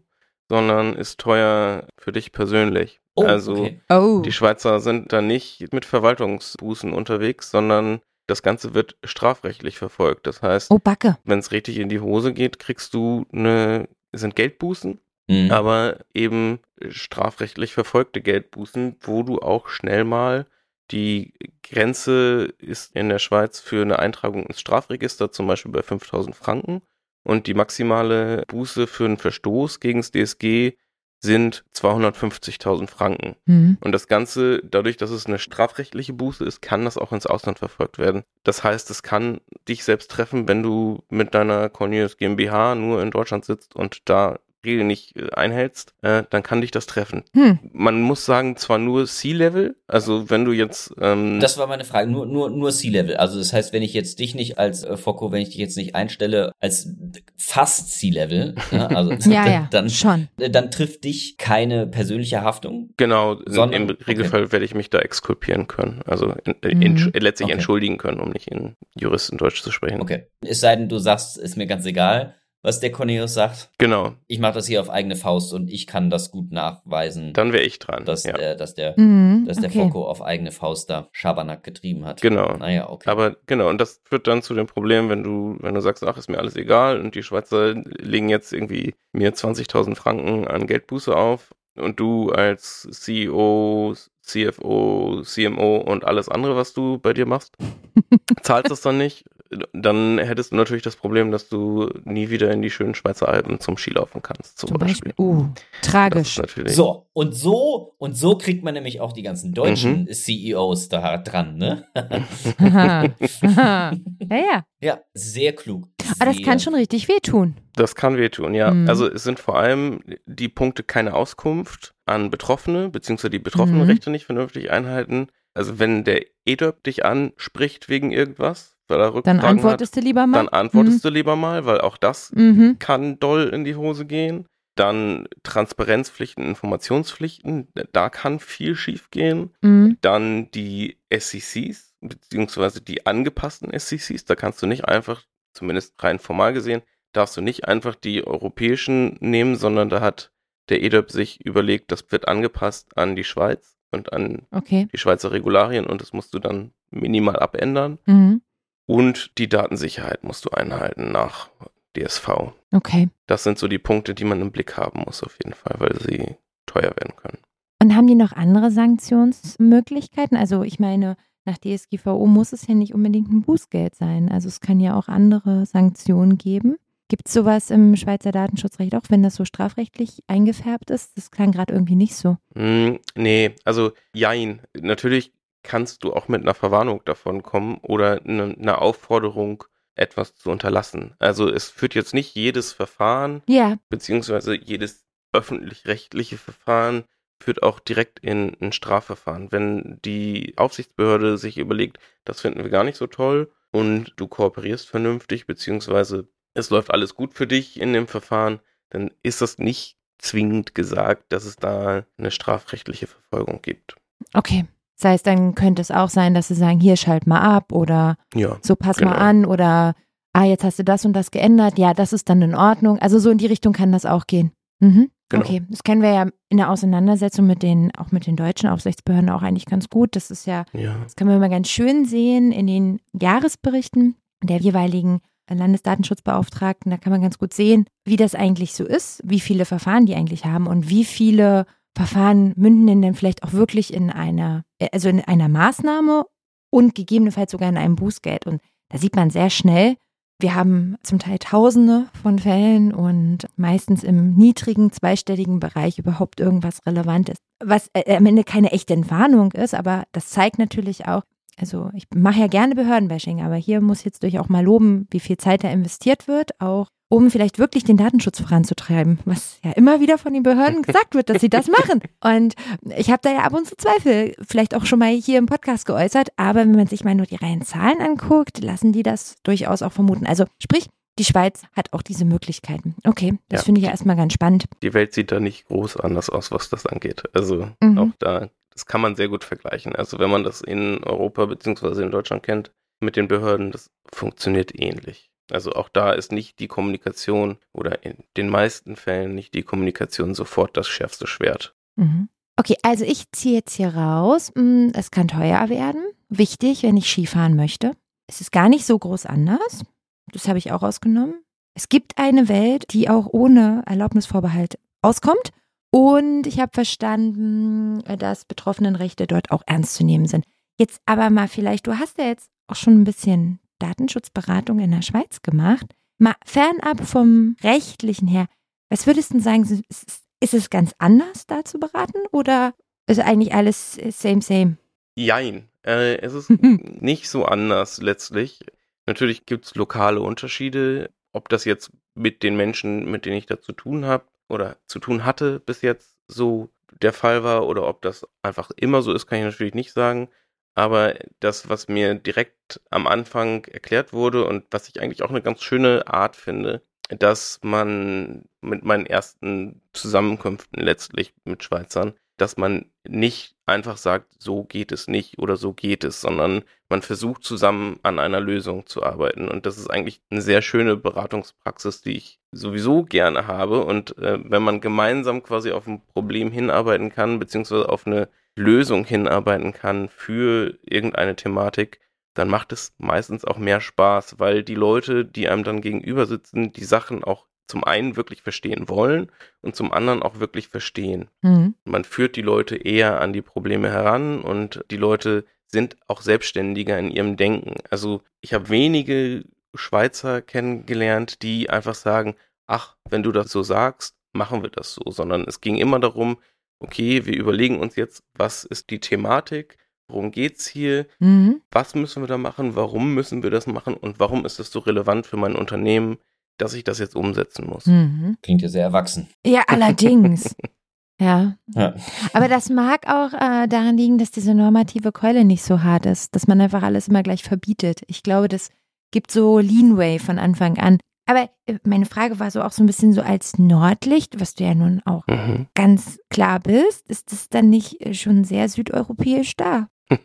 sondern ist teuer für dich persönlich. Oh, also okay.
oh.
die Schweizer sind da nicht mit Verwaltungsbußen unterwegs, sondern das Ganze wird strafrechtlich verfolgt. Das heißt,
oh,
wenn es richtig in die Hose geht, kriegst du eine, sind Geldbußen, mhm. aber eben strafrechtlich verfolgte Geldbußen, wo du auch schnell mal die Grenze ist in der Schweiz für eine Eintragung ins Strafregister zum Beispiel bei 5000 Franken und die maximale Buße für einen Verstoß gegen das DSG sind 250.000 Franken. Mhm. Und das Ganze, dadurch, dass es eine strafrechtliche Buße ist, kann das auch ins Ausland verfolgt werden. Das heißt, es kann dich selbst treffen, wenn du mit deiner Cornelius GmbH nur in Deutschland sitzt und da Regel nicht äh, einhältst, äh, dann kann dich das treffen. Hm. Man muss sagen, zwar nur Sea-Level, also wenn du jetzt ähm
Das war meine Frage, nur nur nur Sea-Level. Also das heißt, wenn ich jetzt dich nicht als äh, Foko, wenn ich dich jetzt nicht einstelle als fast Sea-Level, ja, *laughs* also
ja, ja, *laughs* dann schon,
äh, dann trifft dich keine persönliche Haftung.
Genau, sondern, im Regelfall okay. werde ich mich da exkulpieren können, also in, äh, in, mhm. letztlich okay. entschuldigen können, um nicht in Juristendeutsch zu sprechen.
Okay. Es sei denn, du sagst, ist mir ganz egal was der Cornelius sagt.
Genau.
Ich mache das hier auf eigene Faust und ich kann das gut nachweisen.
Dann wäre ich dran.
Dass,
ja.
der, dass der, mhm, dass der okay. Foko auf eigene Faust da Schabernack getrieben hat.
Genau.
Naja, okay.
Aber genau, und das führt dann zu dem Problem, wenn du, wenn du sagst, ach, ist mir alles egal und die Schweizer legen jetzt irgendwie mir 20.000 Franken an Geldbuße auf und du als CEO, CFO, CMO und alles andere, was du bei dir machst, *laughs* zahlst es dann nicht, dann hättest du natürlich das Problem, dass du nie wieder in die schönen Schweizer Alpen zum Skilaufen kannst, zum, zum Beispiel.
Beispiel. Uh, tragisch.
So, und so, und so kriegt man nämlich auch die ganzen deutschen mhm. CEOs da dran, ne? *laughs*
ja, ja.
Ja, sehr klug.
Aber das kann schon richtig wehtun.
Das kann wehtun, ja. Mhm. Also es sind vor allem die Punkte keine Auskunft an Betroffene, beziehungsweise die Betroffenenrechte mhm. nicht vernünftig einhalten. Also wenn der EDOP dich anspricht wegen irgendwas, weil er
Dann antwortest
hat,
du lieber mal.
Dann antwortest mhm. du lieber mal, weil auch das mhm. kann doll in die Hose gehen. Dann Transparenzpflichten, Informationspflichten, da kann viel schief gehen. Mhm. Dann die SECs, beziehungsweise die angepassten SECs, da kannst du nicht einfach, zumindest rein formal gesehen, darfst du nicht einfach die europäischen nehmen, sondern da hat der EDOP sich überlegt, das wird angepasst an die Schweiz und an
okay.
die Schweizer Regularien und das musst du dann minimal abändern.
Mhm.
Und die Datensicherheit musst du einhalten nach DSV.
Okay.
Das sind so die Punkte, die man im Blick haben muss, auf jeden Fall, weil sie teuer werden können.
Und haben die noch andere Sanktionsmöglichkeiten? Also ich meine, nach DSGVO muss es ja nicht unbedingt ein Bußgeld sein. Also es kann ja auch andere Sanktionen geben. Gibt es sowas im Schweizer Datenschutzrecht auch, wenn das so strafrechtlich eingefärbt ist? Das klang gerade irgendwie nicht so.
Mm, nee, also jein. Natürlich kannst du auch mit einer Verwarnung davon kommen oder eine, eine Aufforderung, etwas zu unterlassen. Also es führt jetzt nicht jedes Verfahren,
Ja,
beziehungsweise jedes öffentlich-rechtliche Verfahren führt auch direkt in ein Strafverfahren. Wenn die Aufsichtsbehörde sich überlegt, das finden wir gar nicht so toll und du kooperierst vernünftig, beziehungsweise es läuft alles gut für dich in dem Verfahren, dann ist das nicht zwingend gesagt, dass es da eine strafrechtliche Verfolgung gibt.
okay. Das heißt, dann könnte es auch sein, dass sie sagen, hier schalt mal ab oder
Ja.
so pass mal
Genau.
an oder ah, jetzt hast du das und das geändert, ja, das ist dann in Ordnung. Also so in die Richtung kann das auch gehen. Mhm.
Genau.
Okay, das kennen wir ja in der Auseinandersetzung mit den, auch mit den deutschen Aufsichtsbehörden auch eigentlich ganz gut. Das ist ja,
Ja.
das kann man immer ganz schön sehen in den Jahresberichten der jeweiligen Landesdatenschutzbeauftragten. Da kann man ganz gut sehen, wie das eigentlich so ist, wie viele Verfahren die eigentlich haben und wie viele Verfahren münden denn vielleicht auch wirklich in einer, äh, also in einer Maßnahme und gegebenenfalls sogar in einem Bußgeld. Und da sieht man sehr schnell, wir haben zum Teil Tausende von Fällen und meistens im niedrigen zweistelligen Bereich überhaupt irgendwas Relevantes, was äh, am Ende keine echte Entwarnung ist, aber das zeigt natürlich auch, also ich mache ja gerne Behördenbashing, aber hier muss jetzt durch auch mal loben, wie viel Zeit da investiert wird, auch um vielleicht wirklich den Datenschutz voranzutreiben, was ja immer wieder von den Behörden gesagt wird, dass sie das machen. *laughs* Und ich habe da ja ab und zu Zweifel, vielleicht auch schon mal hier im Podcast geäußert, aber wenn man sich mal nur die reinen Zahlen anguckt, lassen die das durchaus auch vermuten. Also sprich, die Schweiz hat auch diese Möglichkeiten. Okay, das
Ja.
finde ich ja erstmal ganz spannend.
Die Welt sieht da nicht groß anders aus, was das angeht. Also
Mhm.
auch da, das kann man sehr gut vergleichen. Also wenn man das in Europa beziehungsweise in Deutschland kennt mit den Behörden, das funktioniert ähnlich. Also auch da ist nicht die Kommunikation oder in den meisten Fällen nicht die Kommunikation sofort das schärfste Schwert.
Mhm. Okay, also ich ziehe jetzt hier raus. Mm, Es kann teuer werden. Wichtig, wenn ich Skifahren möchte. Es ist gar nicht so groß anders. Das habe ich auch rausgenommen. Es gibt eine Welt, die auch ohne Erlaubnisvorbehalt auskommt. Und ich habe verstanden, dass Betroffenenrechte dort auch ernst zu nehmen sind. Jetzt aber mal vielleicht, du hast ja jetzt auch schon ein bisschen Datenschutzberatung in der Schweiz gemacht. Mal fernab vom rechtlichen her, was würdest du denn sagen, ist es- ist es ganz anders da zu beraten oder ist eigentlich alles same, same?
Jein. Äh, es ist *laughs* nicht so anders letztlich. Natürlich gibt es lokale Unterschiede, ob das jetzt mit den Menschen, mit denen ich da zu tun habe oder zu tun hatte bis jetzt so der Fall war oder ob das einfach immer so ist, kann ich natürlich nicht sagen. Aber das, was mir direkt am Anfang erklärt wurde und was ich eigentlich auch eine ganz schöne Art finde, dass man mit meinen ersten Zusammenkünften letztlich mit Schweizern, dass man nicht einfach sagt, so geht es nicht oder so geht es, sondern man versucht zusammen an einer Lösung zu arbeiten. Und das ist eigentlich eine sehr schöne Beratungspraxis, die ich sowieso gerne habe. Und äh, wenn man gemeinsam quasi auf ein Problem hinarbeiten kann, beziehungsweise auf eine Lösung hinarbeiten kann für irgendeine Thematik, dann macht es meistens auch mehr Spaß, weil die Leute, die einem dann gegenüber sitzen, die Sachen auch zum einen wirklich verstehen wollen und zum anderen auch wirklich verstehen.
Mhm.
Man führt die Leute eher an die Probleme heran und die Leute sind auch selbstständiger in ihrem Denken. Also ich habe wenige Schweizer kennengelernt, die einfach sagen, ach, wenn du das so sagst, machen wir das so, sondern es ging immer darum, okay, wir überlegen uns jetzt, was ist die Thematik, worum geht's hier,
Mhm.
was müssen wir da machen, warum müssen wir das machen und warum ist es so relevant für mein Unternehmen, dass ich das jetzt umsetzen muss.
Mhm.
Klingt ja sehr erwachsen.
Ja, allerdings. *laughs* ja.
Ja.
Aber das mag auch äh, daran liegen, dass diese normative Keule nicht so hart ist, dass man einfach alles immer gleich verbietet. Ich glaube, das gibt so Leanway von Anfang an. Aber äh, meine Frage war so auch so ein bisschen so als Nordlicht, was du ja nun auch
Mhm.
ganz klar bist, ist das dann nicht äh, schon sehr südeuropäisch da? *laughs*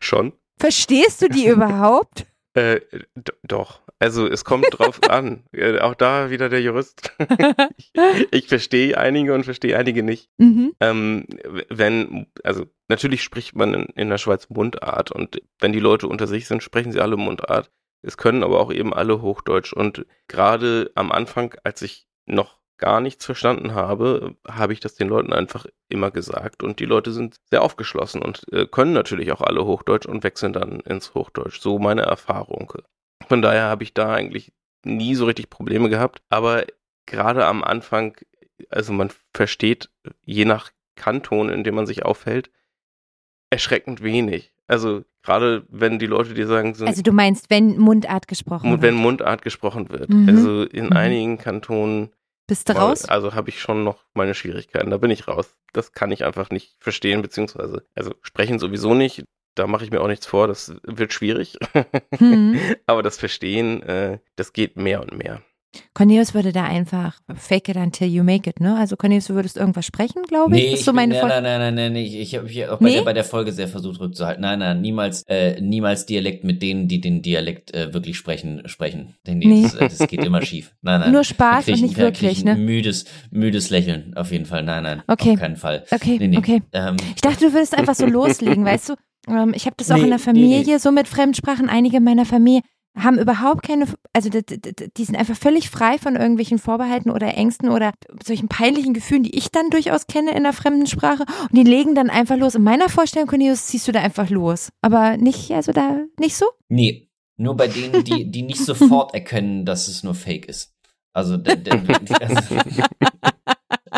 Schon.
Verstehst du die überhaupt?
Äh, doch. Also es kommt drauf *laughs* an. Äh, Auch da wieder der Jurist. ich, *laughs* ich verstehe einige und verstehe einige nicht.
Mhm.
Ähm, wenn, also natürlich spricht man in, in der Schweiz Mundart und wenn die Leute unter sich sind, sprechen sie alle Mundart. Es können aber auch eben alle Hochdeutsch und gerade am Anfang, als ich noch gar nichts verstanden habe, habe ich das den Leuten einfach immer gesagt und die Leute sind sehr aufgeschlossen und äh, können natürlich auch alle Hochdeutsch und wechseln dann ins Hochdeutsch. So meine Erfahrung. Von daher habe ich da eigentlich nie so richtig Probleme gehabt, aber gerade am Anfang, also man versteht je nach Kanton, in dem man sich aufhält, erschreckend wenig. Also gerade wenn die Leute dir sagen, so,
Also du meinst, wenn Mundart gesprochen
Mu- wenn
wird.
Mundart gesprochen wird.
Mhm.
Also in
Mhm.
einigen Kantonen
Bist du raus?
Also habe ich schon noch meine Schwierigkeiten. Da bin ich raus. Das kann ich einfach nicht verstehen, beziehungsweise, also sprechen sowieso nicht. Da mache ich mir auch nichts vor. Das wird schwierig.
Hm. *laughs*
Aber das Verstehen, äh, das geht mehr und mehr.
Cornelius würde da einfach fake it until you make it, ne? Also Cornelius, du würdest irgendwas sprechen, glaube ich.
Nee,
ist
ich
so
bin,
meine
nein, nein, nein, nein, nein, ich, ich habe hier auch bei,
Nee?
der, bei der Folge sehr versucht rückzuhalten. Nein, nein, niemals, äh, niemals Dialekt mit denen, die den Dialekt äh, wirklich sprechen, sprechen. Denn
Nee.
das, äh, das geht immer *laughs* schief. Nein, nein.
Nur Spaß
krieg
und
ich-
nicht wirklich,
ich
ne?
Müdes, müdes Lächeln, auf jeden Fall. Nein, nein,
Okay.
auf keinen Fall.
Okay,
Nee, nee.
okay.
Ähm,
Ich dachte, du würdest einfach so *laughs* loslegen, weißt du? Ähm, ich habe das auch
Nee,
in der
nee,
Familie, so mit Fremdsprachen. Einige meiner Familie haben überhaupt keine, also d- d- d- die sind einfach völlig frei von irgendwelchen Vorbehalten oder Ängsten oder solchen peinlichen Gefühlen, die ich dann durchaus kenne in der fremden Sprache. Und die legen dann einfach los. In meiner Vorstellung, Cornelius, ziehst du da einfach los. Aber nicht, also da nicht so?
nee, nur bei denen, die, die nicht sofort erkennen, dass es nur Fake ist. Also, der, der, die, also *laughs*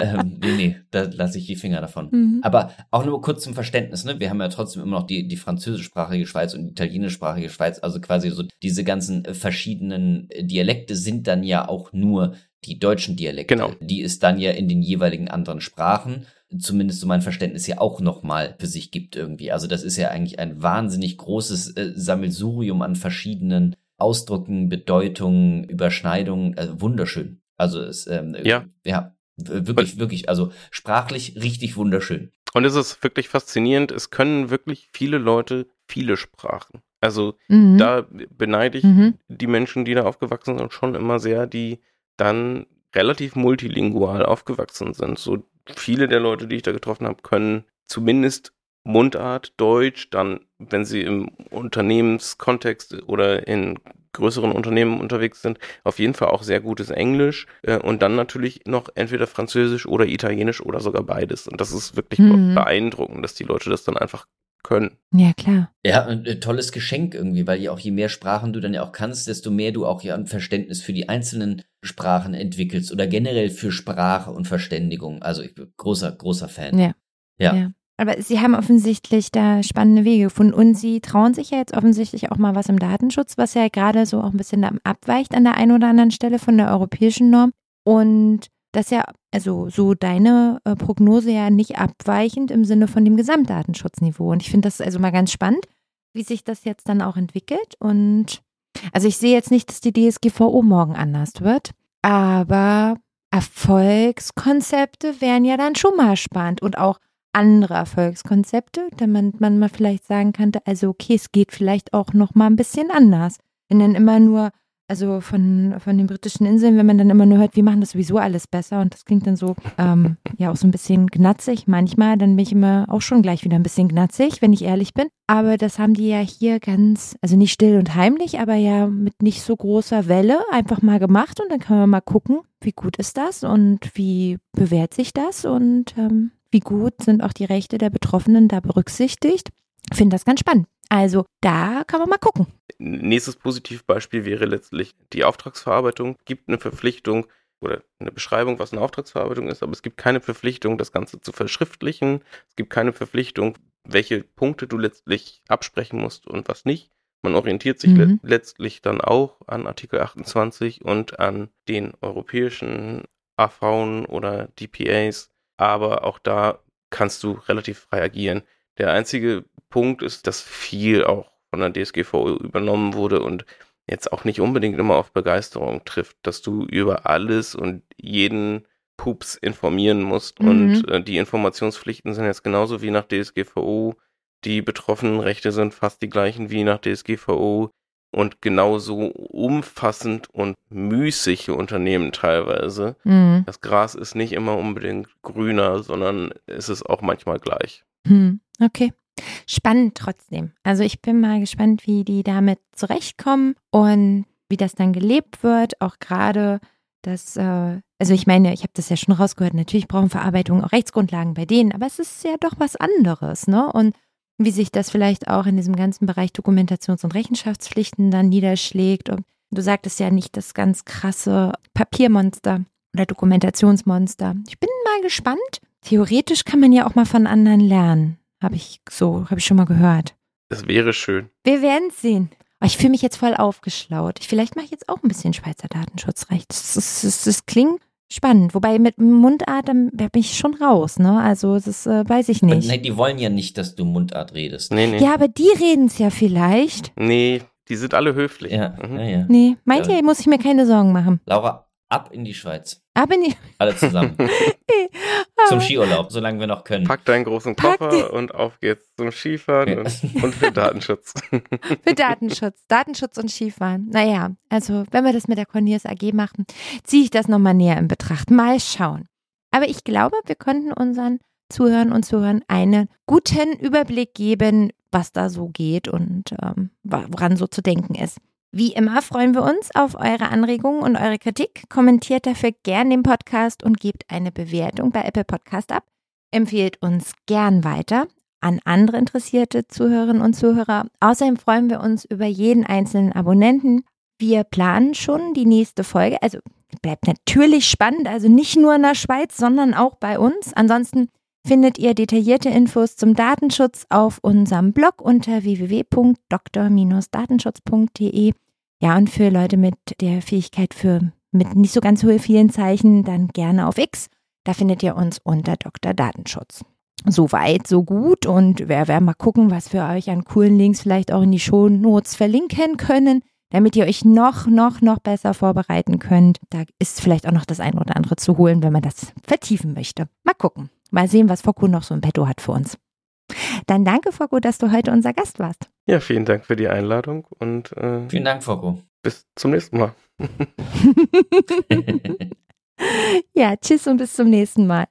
ähm, nee, nee, da lasse ich die Finger davon.
Mhm.
Aber auch nur kurz zum Verständnis, ne? Wir haben ja trotzdem immer noch die, die französischsprachige Schweiz und die italienischsprachige Schweiz, also quasi so diese ganzen äh, verschiedenen äh, Dialekte sind dann ja auch nur die deutschen Dialekte,
Genau.
die es dann ja in den jeweiligen anderen Sprachen, zumindest so mein Verständnis, ja auch nochmal für sich gibt irgendwie. Also das ist ja eigentlich ein wahnsinnig großes äh, Sammelsurium an verschiedenen Ausdrücken, Bedeutungen, Überschneidungen, also wunderschön. Also es, ähm,
Ja.
ja, wirklich, wirklich, also sprachlich richtig wunderschön.
Und es ist wirklich faszinierend. Es können wirklich viele Leute viele Sprachen. Also
Mhm.
da beneide ich
Mhm.
die Menschen, die da aufgewachsen sind, schon immer sehr, die dann relativ multilingual aufgewachsen sind. So viele der Leute, die ich da getroffen habe, können zumindest Mundart, Deutsch, dann, wenn sie im Unternehmenskontext oder in größeren Unternehmen unterwegs sind, auf jeden Fall auch sehr gutes Englisch äh, und dann natürlich noch entweder Französisch oder Italienisch oder sogar beides. Und das ist wirklich
Mhm.
beeindruckend, dass die Leute das dann einfach können.
Ja, klar.
Ja, ein äh, tolles Geschenk irgendwie, weil ja auch je mehr Sprachen du dann ja auch kannst, desto mehr du auch ja ein Verständnis für die einzelnen Sprachen entwickelst oder generell für Sprache und Verständigung. Also ich bin großer, großer Fan.
Ja.
Ja.
Ja. Aber sie haben offensichtlich da spannende Wege gefunden und sie trauen sich ja jetzt offensichtlich auch mal was im Datenschutz, was ja gerade so auch ein bisschen abweicht an der einen oder anderen Stelle von der europäischen Norm. Und das ja, also so deine äh, Prognose ja nicht abweichend im Sinne von dem Gesamtdatenschutzniveau. Und ich finde das also mal ganz spannend, wie sich das jetzt dann auch entwickelt. Und also ich sehe jetzt nicht, dass die DSGVO morgen anders wird, aber Erfolgskonzepte wären ja dann schon mal spannend und auch andere Erfolgskonzepte, damit man mal vielleicht sagen könnte, also okay, es geht vielleicht auch noch mal ein bisschen anders. Wenn dann immer nur, also von, von den britischen Inseln, wenn man dann immer nur hört, wir machen das sowieso alles besser und das klingt dann so, ähm, ja auch so ein bisschen gnatzig manchmal, dann bin ich immer auch schon gleich wieder ein bisschen gnatzig, wenn ich ehrlich bin. Aber das haben die ja hier ganz, also nicht still und heimlich, aber ja mit nicht so großer Welle einfach mal gemacht und dann kann man mal gucken, wie gut ist das und wie bewährt sich das und ähm, wie gut sind auch die Rechte der Betroffenen da berücksichtigt. Ich finde das ganz spannend. Also da kann man mal gucken.
Nächstes Positivbeispiel wäre letztlich die Auftragsverarbeitung. Es gibt eine Verpflichtung oder eine Beschreibung, was eine Auftragsverarbeitung ist, aber es gibt keine Verpflichtung, das Ganze zu verschriftlichen. Es gibt keine Verpflichtung, welche Punkte du letztlich absprechen musst und was nicht. Man orientiert sich
Mhm.
le letztlich dann auch an Artikel 28 und an den europäischen AV oder DPAs, aber auch da kannst du relativ frei agieren. Der einzige Punkt ist, dass viel auch von der DSGVO übernommen wurde und jetzt auch nicht unbedingt immer auf Begeisterung trifft, dass du über alles und jeden Pups informieren musst
Mhm.
und äh, die Informationspflichten sind jetzt genauso wie nach DSGVO. Die betroffenen Rechte sind fast die gleichen wie nach DSGVO. Und genauso umfassend und müßig Unternehmen teilweise.
Hm.
Das Gras ist nicht immer unbedingt grüner, sondern es ist auch manchmal gleich.
Hm. Okay. Spannend trotzdem. Also ich bin mal gespannt, wie die damit zurechtkommen und wie das dann gelebt wird. Auch gerade das, äh, also ich meine, ich habe das ja schon rausgehört, natürlich brauchen Verarbeitungen auch Rechtsgrundlagen bei denen, aber es ist ja doch was anderes, ne? Und wie sich das vielleicht auch in diesem ganzen Bereich Dokumentations- und Rechenschaftspflichten dann niederschlägt. Und du sagtest ja nicht das ganz krasse Papiermonster oder Dokumentationsmonster. Ich bin mal gespannt. Theoretisch kann man ja auch mal von anderen lernen. Habe ich so, habe ich schon mal gehört.
Es wäre schön.
Wir werden es sehen. Oh, ich fühle mich jetzt voll aufgeschlaut. Vielleicht mache ich jetzt auch ein bisschen Schweizer Datenschutzrecht. Das, das, das, das klingt spannend. Wobei mit Mundart dann bin ich schon raus, ne? Also das äh, weiß ich nicht.
Nee, die wollen ja nicht, dass du Mundart redest.
Nee, nee.
Ja, aber die reden es ja vielleicht.
Nee, die sind alle höflich.
Ja,
Mhm.
ja, ja.
Nee, meint
Ja.
ihr, muss ich mir keine Sorgen machen.
Laura, ab in die Schweiz.
Aber nee. *laughs*
Alle zusammen. *laughs* zum Skiurlaub, solange wir noch können.
Pack deinen großen
Pack
Koffer und auf geht's zum Skifahren
Ja.
und, und für Datenschutz. *laughs*
Für Datenschutz. Datenschutz und Skifahren. Naja, also wenn wir das mit der Cornelius AG machen, ziehe ich das nochmal näher in Betracht. Mal schauen. Aber ich glaube, wir konnten unseren Zuhörern und Zuhörern einen guten Überblick geben, was da so geht und ähm, woran so zu denken ist. Wie immer freuen wir uns auf eure Anregungen und eure Kritik. Kommentiert dafür gern den Podcast und gebt eine Bewertung bei Apple Podcast ab. Empfehlt uns gern weiter an andere interessierte Zuhörerinnen und Zuhörer. Außerdem freuen wir uns über jeden einzelnen Abonnenten. Wir planen schon die nächste Folge. Also bleibt natürlich spannend, also nicht nur in der Schweiz, sondern auch bei uns. Ansonsten findet ihr detaillierte Infos zum Datenschutz auf unserem Blog unter www.dr-datenschutz.de. Ja, und für Leute mit der Fähigkeit für mit nicht so ganz so vielen Zeichen, dann gerne auf X. Da findet ihr uns unter Dr. Datenschutz. So weit, so gut. Und wir werden mal gucken, was wir euch an coolen Links vielleicht auch in die Shownotes verlinken können, damit ihr euch noch, noch, noch besser vorbereiten könnt. Da ist vielleicht auch noch das eine oder andere zu holen, wenn man das vertiefen möchte. Mal gucken. Mal sehen, was Foko noch so im Petto hat für uns. Dann danke, Foko, dass du heute unser Gast warst.
Ja, vielen Dank für die Einladung und äh,
Vielen Dank, Foko.
bis zum nächsten Mal. *laughs* *laughs*
ja, tschüss und bis zum nächsten Mal.